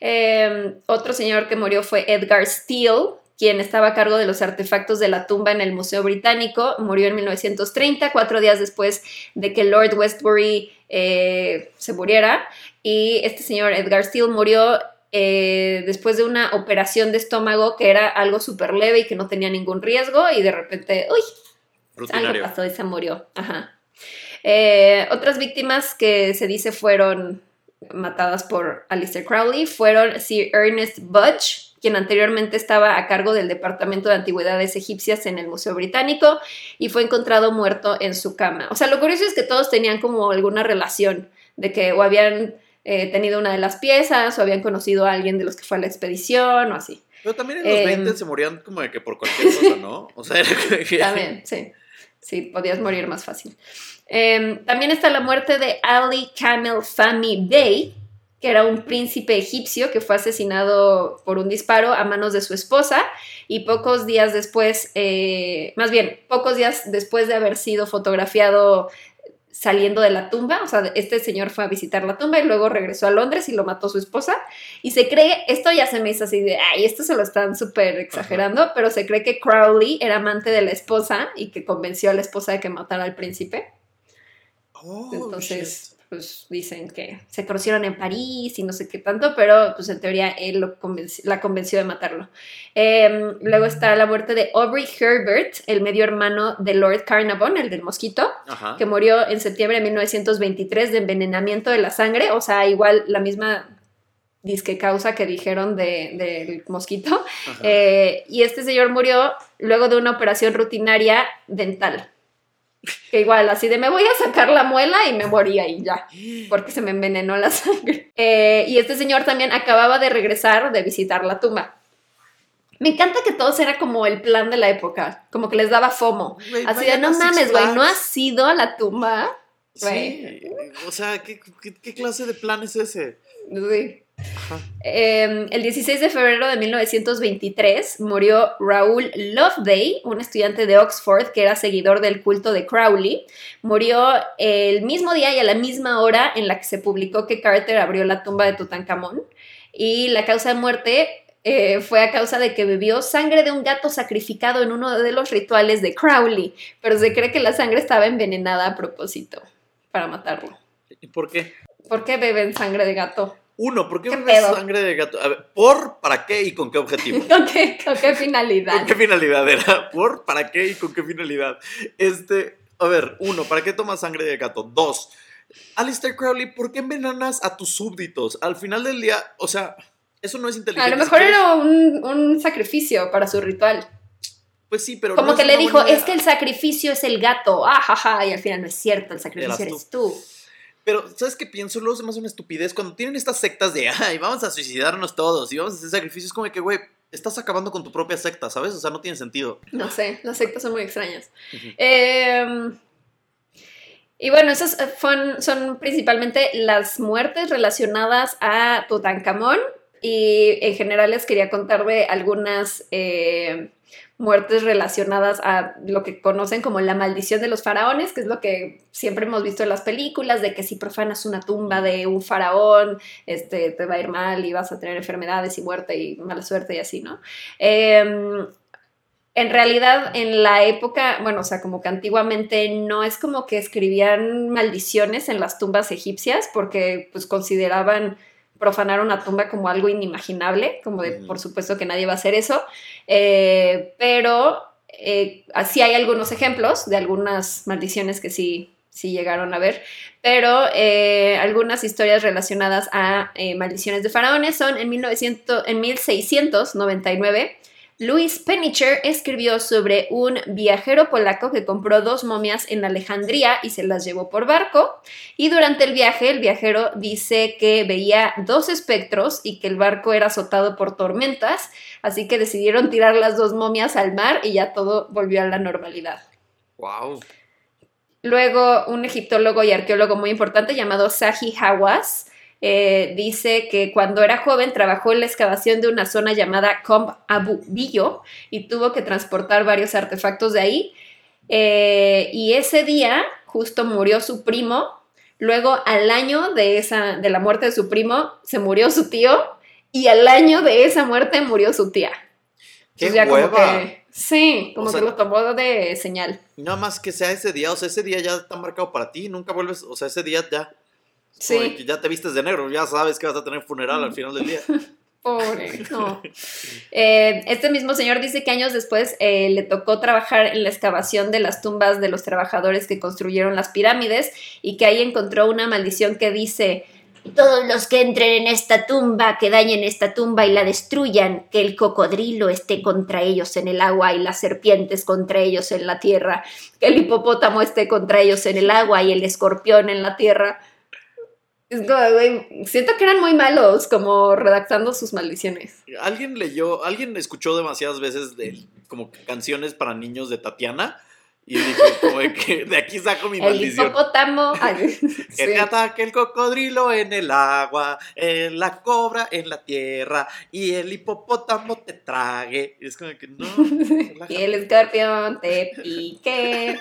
Eh, otro señor que murió fue Edgar Steele, quien estaba a cargo de los artefactos de la tumba en el Museo Británico, murió en 1930, cuatro días después de que Lord Westbury eh, se muriera. Y este señor Edgar Steele murió eh, después de una operación de estómago que era algo súper leve y que no tenía ningún riesgo y de repente, uy, algo pasó y se murió. Ajá. Eh, otras víctimas que se dice fueron matadas por Alistair Crowley fueron Sir Ernest Budge, quien anteriormente estaba a cargo del Departamento de Antigüedades Egipcias en el Museo Británico y fue encontrado muerto en su cama. O sea, lo curioso es que todos tenían como alguna relación de que o habían eh, tenido una de las piezas o habían conocido a alguien de los que fue a la expedición o así. Pero también en los Em, 20 se morían como de que por cualquier cosa, ¿no? O sea, era que- También, sí. Sí, podías morir más fácil. Eh, también está la muerte de Ali Camel Fahmy Bey, que era un príncipe egipcio que fue asesinado por un disparo a manos de su esposa y pocos días después, eh, más bien, pocos días después de haber sido fotografiado saliendo de la tumba, o sea, este señor fue a visitar la tumba y luego regresó a Londres y lo mató su esposa. Y se cree, esto ya se me hizo así de, ay, esto se lo están súper exagerando, pero se cree que Crowley era amante de la esposa y que convenció a la esposa de que matara al príncipe. Oh, Entonces, pues dicen que se conocieron en París y no sé qué tanto, pero pues en teoría él lo convenci- la convenció de matarlo. Eh, luego está la muerte de Aubrey Herbert, el medio hermano de Lord Carnarvon, el del mosquito. Ajá. que murió en septiembre de 1923 de envenenamiento de la sangre, o sea, igual la misma disque causa que dijeron de- del mosquito. Eh, y este señor murió luego de una operación rutinaria dental. Que igual, así de me voy a sacar la muela y me morí ahí ya, porque se me envenenó la sangre. Eh, y este señor también acababa de regresar de visitar la tumba. Me encanta que todos era como el plan de la época, como que les daba fomo. Así de, no mames, güey, no Flags". has ido a la tumba. Sí, o sea, ¿qué, qué, qué clase de plan es ese? Sí. Eh, el 16 de febrero de 1923 murió Raúl Loveday, un estudiante de Oxford que era seguidor del culto de Crowley. Murió el mismo día y a la misma hora en la que se publicó que Carter abrió la tumba de Tutankamón. Y la causa de muerte eh, fue a causa de que bebió sangre de un gato sacrificado en uno de los rituales de Crowley, pero se cree que la sangre estaba envenenada a propósito para matarlo. ¿Y por qué? ¿Por qué beben sangre de gato? Uno, ¿por qué ¿Qué bebes pedo? sangre de gato? A ver, ¿por, para qué y con qué objetivo? ¿Con qué, con qué finalidad? ¿Con qué finalidad era? ¿Por, para qué y con qué finalidad? Este, a ver, uno, ¿para qué tomas sangre de gato? Dos, Alistair Crowley, ¿por qué envenenas a tus súbditos? Al final del día, o sea, eso no es inteligente. A lo mejor era un, un sacrificio para su ritual. Pues sí, pero Como no que le dijo, idea. es que el sacrificio es el gato, ajaja, y al final no es cierto, el sacrificio tú. eres tú. Pero, ¿sabes qué pienso? Luego se me hace una estupidez. Cuando tienen estas sectas de, ay, vamos a suicidarnos todos y vamos a hacer sacrificios, como que, güey, estás acabando con tu propia secta, ¿sabes? O sea, no tiene sentido. No sé, las sectas son muy extrañas. Eh, y bueno, esas eh, son principalmente las muertes relacionadas a Tutankamón. Y en general les quería contar de algunas eh, muertes relacionadas a lo que conocen como la maldición de los faraones, que es lo que siempre hemos visto en las películas, de que si profanas una tumba de un faraón, este, te va a ir mal y vas a tener enfermedades y muerte y mala suerte y así, ¿no? Em, en realidad, en la época, bueno, o sea, como que antiguamente no es como que escribían maldiciones en las tumbas egipcias porque pues consideraban profanar una tumba como algo inimaginable, como de, por supuesto que nadie va a hacer eso, eh, pero eh, así hay algunos ejemplos de algunas maldiciones que sí, sí llegaron a ver, pero eh, algunas historias relacionadas a maldiciones de faraones son en, 1900, en 1699. Louis Pennicher escribió sobre un viajero polaco que compró dos momias en Alejandría y se las llevó por barco. Y durante el viaje, el viajero dice que veía dos espectros y que el barco era azotado por tormentas, así que decidieron tirar las dos momias al mar y ya todo volvió a la normalidad. Wow. Luego, un egiptólogo y arqueólogo muy importante llamado Sahi Hawass eh, dice que cuando era joven trabajó en la excavación de una zona llamada Comb Abu Billo y tuvo que transportar varios artefactos de ahí. Eh, y ese día justo murió su primo. Luego, al año de, esa, de la muerte de su primo, se murió su tío. Y al año de esa muerte murió su tía. ¡Qué Entonces ya como hueva! que. Sí, como O sea- que lo tomó de señal. Nada más que sea ese día, o sea, ese día ya está marcado para ti, nunca vuelves, o sea, ese día ya. Sí. ya te vistes de negro, ya sabes que vas a tener funeral al final del día. Pobre, no. Eh, este mismo señor dice que años después eh, le tocó trabajar en la excavación de las tumbas de los trabajadores que construyeron las pirámides y que ahí encontró una maldición que dice, Todos los que entren en esta tumba, que dañen esta tumba y la destruyan, que el cocodrilo esté contra ellos en el agua y las serpientes contra ellos en la tierra, que el hipopótamo esté contra ellos en el agua y el escorpión en la tierra. Es como, güey, siento que eran muy malos como redactando sus maldiciones. Alguien leyó, alguien escuchó demasiadas veces de, como canciones para niños de Tatiana y dijo como de que de aquí saco mi El maldición. hipopótamo. Ay, Que te ataque el cocodrilo en el agua, eh, la cobra en la tierra y el hipopótamo te trague. Y es como que no. Y el escorpión te pique.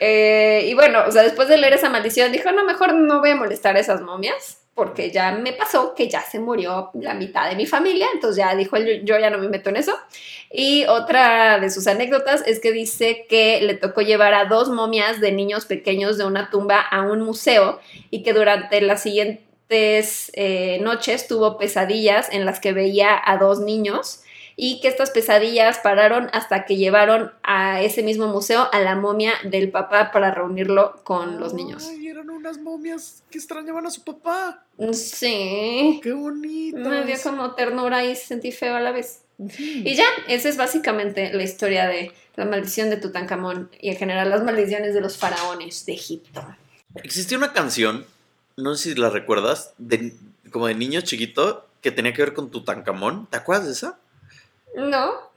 Eh, y bueno, o sea, después de leer esa maldición, dijo, no, mejor no voy a molestar a esas momias, porque ya me pasó que ya se murió la mitad de mi familia, entonces ya dijo él, yo ya no me meto en eso. Y otra de sus anécdotas es que dice que le tocó llevar a dos momias de niños pequeños de una tumba a un museo y que durante las siguientes eh, noches tuvo pesadillas en las que veía a dos niños y que estas pesadillas pararon hasta que llevaron a ese mismo museo a la momia del papá para reunirlo con los niños. Ay, eran unas momias que extrañaban a su papá. Sí, Qué bonito. me dio como ternura y sentí feo a la vez. Y ya, esa es básicamente la historia de la maldición de Tutankamón y en general las maldiciones de los faraones de Egipto. Existía una canción, no sé si la recuerdas, de, como de niño chiquito que tenía que ver con Tutankamón. ¿Te acuerdas de esa? No,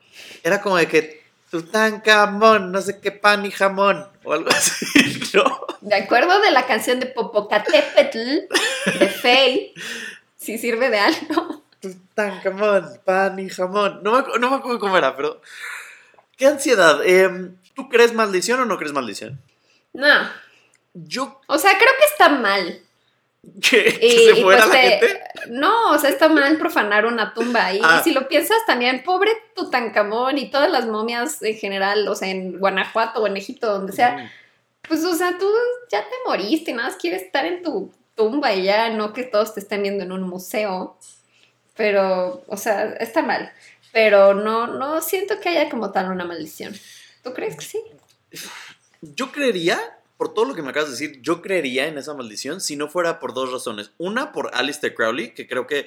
Era como de que Tutankamón, no sé qué pan y jamón o algo así, ¿no? de acuerdo de la canción de Popocatépetl de Faye, sí sirve de algo. Tutankamón, pan y jamón. No me, no me acuerdo cómo era, pero. Qué ansiedad. Em, ¿Tú crees maldición o no crees maldición? No, Yo o sea, creo que está mal. que, que Y- se fuera pues la te- gente. No, o sea, está mal profanar una tumba. Y, Ah. y si lo piensas también, pobre Tutankamón y todas las momias en general, o sea, en Guanajuato o en Egipto, donde sea, pues, o sea, tú ya te moriste, nada más quieres estar en tu tumba y ya, no que todos te estén viendo en un museo. Pero, o sea, está mal. Pero no, no siento que haya como tal una maldición. ¿Tú crees que sí? Yo creería, por todo lo que me acabas de decir, yo creería en esa maldición si no fuera por dos razones. Una, por Alistair Crowley, que creo que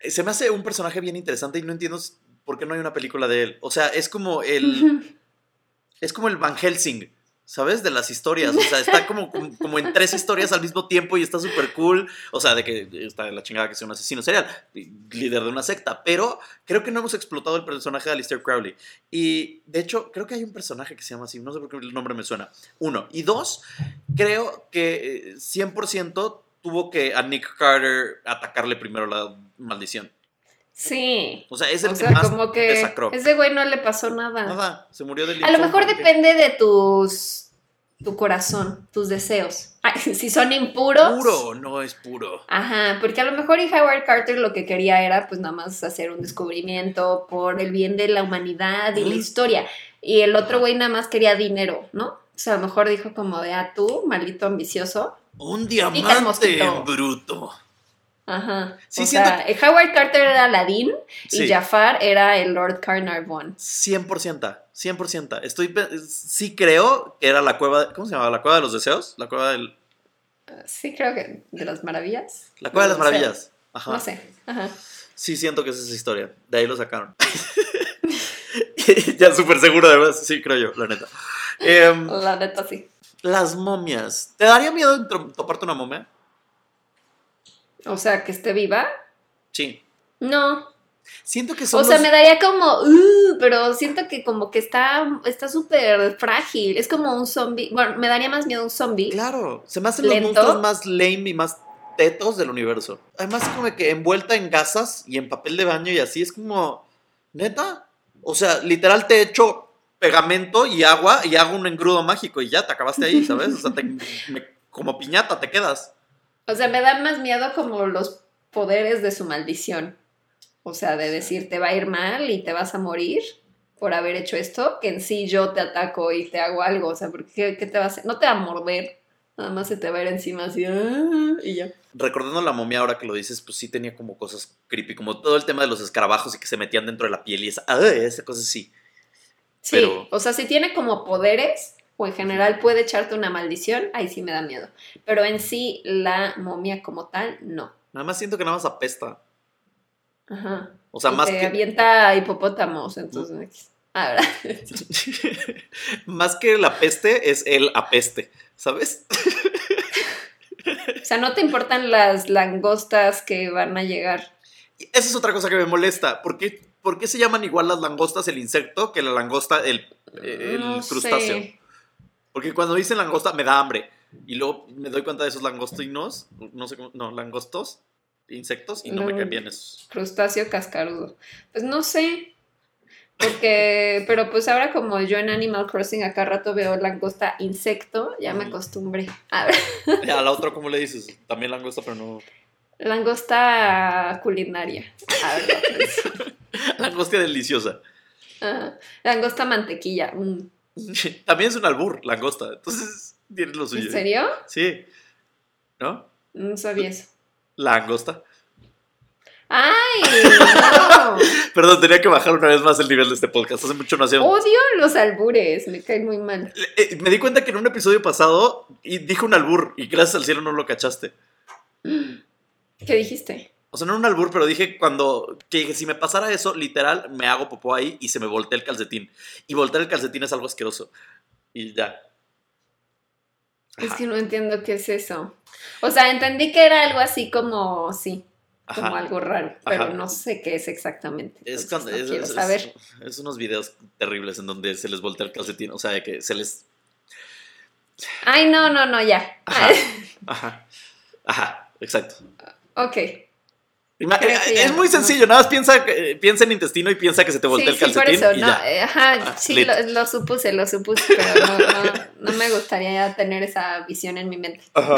se me hace un personaje bien interesante y no entiendo por qué no hay una película de él. O sea, es como el. es como el Van Helsing, ¿sabes? De las historias. O sea, está como, como, como en tres historias al mismo tiempo y está súper cool. O sea, de que está en la chingada que sea un asesino serial, líder de una secta. Pero creo que no hemos explotado el personaje de Alistair Crowley. Y de hecho, creo que hay un personaje que se llama así. No sé por qué el nombre me suena. Uno. Y dos, creo que eh, 100% tuvo que a Nick Carter atacarle primero la maldición. Sí. O sea, es el O que sea, más como que desacró. ese güey no le pasó nada. Nada, se murió del A lo mejor depende de tus tu corazón, tus deseos. Ay, si son impuros. Puro, no es puro. Ajá, porque a lo mejor y Howard Carter lo que quería era pues nada más hacer un descubrimiento por el bien de la humanidad y la historia. Y el otro güey nada más quería dinero, ¿no? O sea, a lo mejor dijo como de, ah, tú, maldito ambicioso. Un diamante bruto. Ajá. Sí, o sea, Howard Carter era Aladdin Sí. y Jafar era el Lord Carnarvon. 100%, 100%. Estoy, sí creo que era la cueva, ¿cómo se llamaba? La cueva de los deseos. La cueva del, Sí, creo que de las maravillas. la cueva de las maravillas. Ajá. No sé. Ajá. Sí siento que es esa historia. De ahí lo sacaron. ya súper seguro además. Sí, creo yo, la neta. Em, La neta sí. las momias. ¿Te daría miedo toparte una momia? O sea, que esté viva. Sí. No. Siento que son O sea, los- me daría como, "Uh", pero siento que como que está está súper frágil. Es como un zombie. Bueno, me daría más miedo un zombie. Claro, se me hacen los monstruos más lame y más tetos del universo. Además, como que envuelta en gasas y en papel de baño y así, es como, neta. O sea, literal te echo pegamento y agua y hago un engrudo mágico y ya te acabaste ahí, ¿sabes? O sea, te- me- como piñata te quedas. O sea, me da más miedo como los poderes de su maldición. O sea, de decir te va a ir mal y te vas a morir por haber hecho esto, que en sí yo te ataco y te hago algo. O sea, porque ¿qué, qué te va a hacer? No te va a morder, nada más se te va a ir encima así "Ah", y ya. Recordando la momia ahora que lo dices, pues sí tenía como cosas creepy, como todo el tema de los escarabajos y que se metían dentro de la piel y esa, ah, esa cosa sí. Sí, Pero- o sea, si tiene como poderes o en general puede echarte una maldición, ahí sí me da miedo. Pero en sí, la momia como tal, no. Nada más siento que nada más apesta. Ajá. O sea, Y más te que, avienta hipopótamos, entonces. Ah, ¿verdad? más que la peste es el apeste, ¿sabes? o sea, no te importan las langostas que van a llegar. Esa es otra cosa que me molesta. ¿Por qué, por qué se llaman igual las langostas el insecto que la langosta el, el No crustáceo? sé. Porque cuando dicen langosta me da hambre. Y luego me doy cuenta de esos langostinos, no sé cómo, no, langostos, insectos, y no me caen bien esos. Crustáceo cascarudo. Pues no sé. Porque, pero pues ahora como yo en Animal Crossing acá rato veo langosta insecto, ya me acostumbré. A ver, a la otra, ¿cómo le dices? También langosta, pero no. langosta culinaria. A ver, pues. Langosta deliciosa. Ajá. langosta mantequilla. mm. También es un albur, langosta. Entonces, tiene lo suyo. ¿En serio? Sí. ¿No? No sabía eso. Langosta. ¡Ay! No. Perdón, tenía que bajar una vez más el nivel de este podcast. Hace mucho no hacía. Odio los albures, me caen muy mal. Eh, me di cuenta que en un episodio pasado y dijo un albur y gracias al cielo no lo cachaste. ¿Qué dijiste? O sea, no era un albur, pero dije cuando que dije, si me pasara eso, literal, me hago popó ahí y se me voltea el calcetín. Y voltear el calcetín es algo asqueroso. Y ya. Es que no entiendo qué es eso. O sea, entendí que era algo así como, sí, como ajá. algo raro, pero Ajá. no sé qué es exactamente. Es, cuando- no es- quiero es- saber. es unos videos terribles en donde se les voltea el calcetín. O sea, que se les. Ay, no, no, no, ya. Ajá. Ajá. Ajá, exacto. ok. Ima- Creo que ya, es muy sencillo, nada más piensa, que- piensa en intestino y piensa que se te voltea Sí, el sí, por calcetín eso, y no, ya. eh, ajá, Ah, sí, lo, lo supuse, lo supuse, pero no, no, no me gustaría ya tener esa visión en mi mente. Ajá,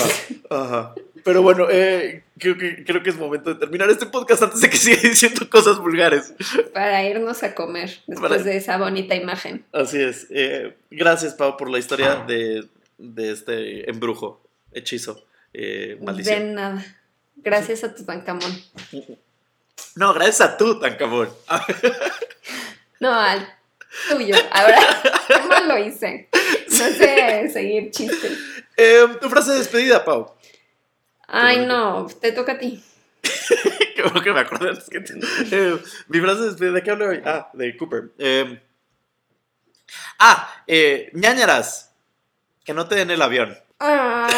ajá. Pero bueno, eh, creo, que, creo que es momento de terminar este podcast antes de que siga diciendo cosas vulgares. Para irnos a comer después Para- de esa bonita imagen. Así es. eh, gracias, Pau, por la historia de, de este embrujo, hechizo, eh, De maldición. nada. Gracias a tu bancamón. No, gracias a tú, Tancamón. No, al tuyo. Ahora, ¿cómo lo hice? No sé seguir chistes. Eh, tu frase de despedida, Pau. Ay, no, te toca a ti. Qué bueno que me que te- eh, mi frase de despedida, ¿de qué hablo hoy? Ah, de Cooper. Eh, ah, eh, ñañaras. Que no te den el avión. Ay.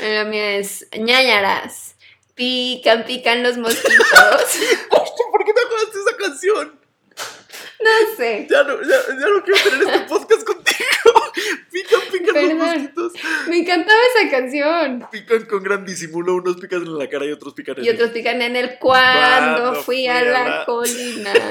La mía es ñañaras. Pican, pican los mosquitos. ¿Por qué te acuerdas de esa canción? No sé. Ya no, ya, ya no quiero tener este podcast contigo. Pican, pican Perdón. los mosquitos. Me encantaba esa canción. Pican con gran disimulo. Unos pican en la cara y otros pican en Y otros pican en el cuando Cuando fui a la colina.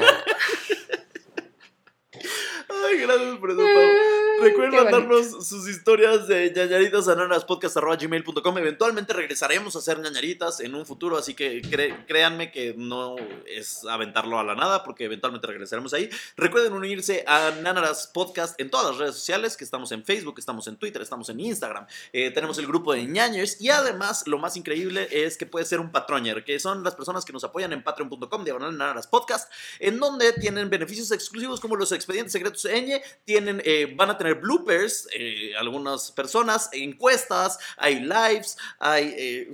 Ay, gracias por eso, Pau. Recuerden mandarnos sus historias de ñañaritas a nanaspodcast.gmail.com. Eventualmente regresaremos a hacer ñañaritas en un futuro, así que cre- créanme que no es aventarlo a la nada, porque eventualmente regresaremos ahí. Recuerden unirse a Nanaras Podcast en todas las redes sociales, que estamos en Facebook, estamos en Twitter, estamos en Instagram. Eh, tenemos el grupo de ñañers y además lo más increíble es que puede ser un patroñer, que son las personas que nos apoyan en patreon.com, diagonal Nanaras Podcast, en donde tienen beneficios exclusivos como los expedientes secretos ñ, tienen, eh, van a tener bloopers, eh, algunas personas, encuestas, hay lives, hay eh,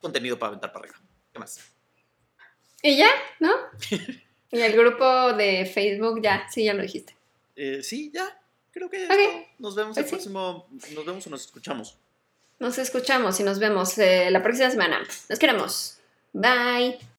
contenido para aventar para arriba. ¿Qué más? Y ya, ¿no? Y el grupo de Facebook, ya, sí, ya lo dijiste. Eh, sí, ya, creo que ya Ok. es todo. Nos vemos el Pues sí. próximo, nos vemos o nos escuchamos. Nos escuchamos y nos vemos la próxima semana. Nos queremos. Bye.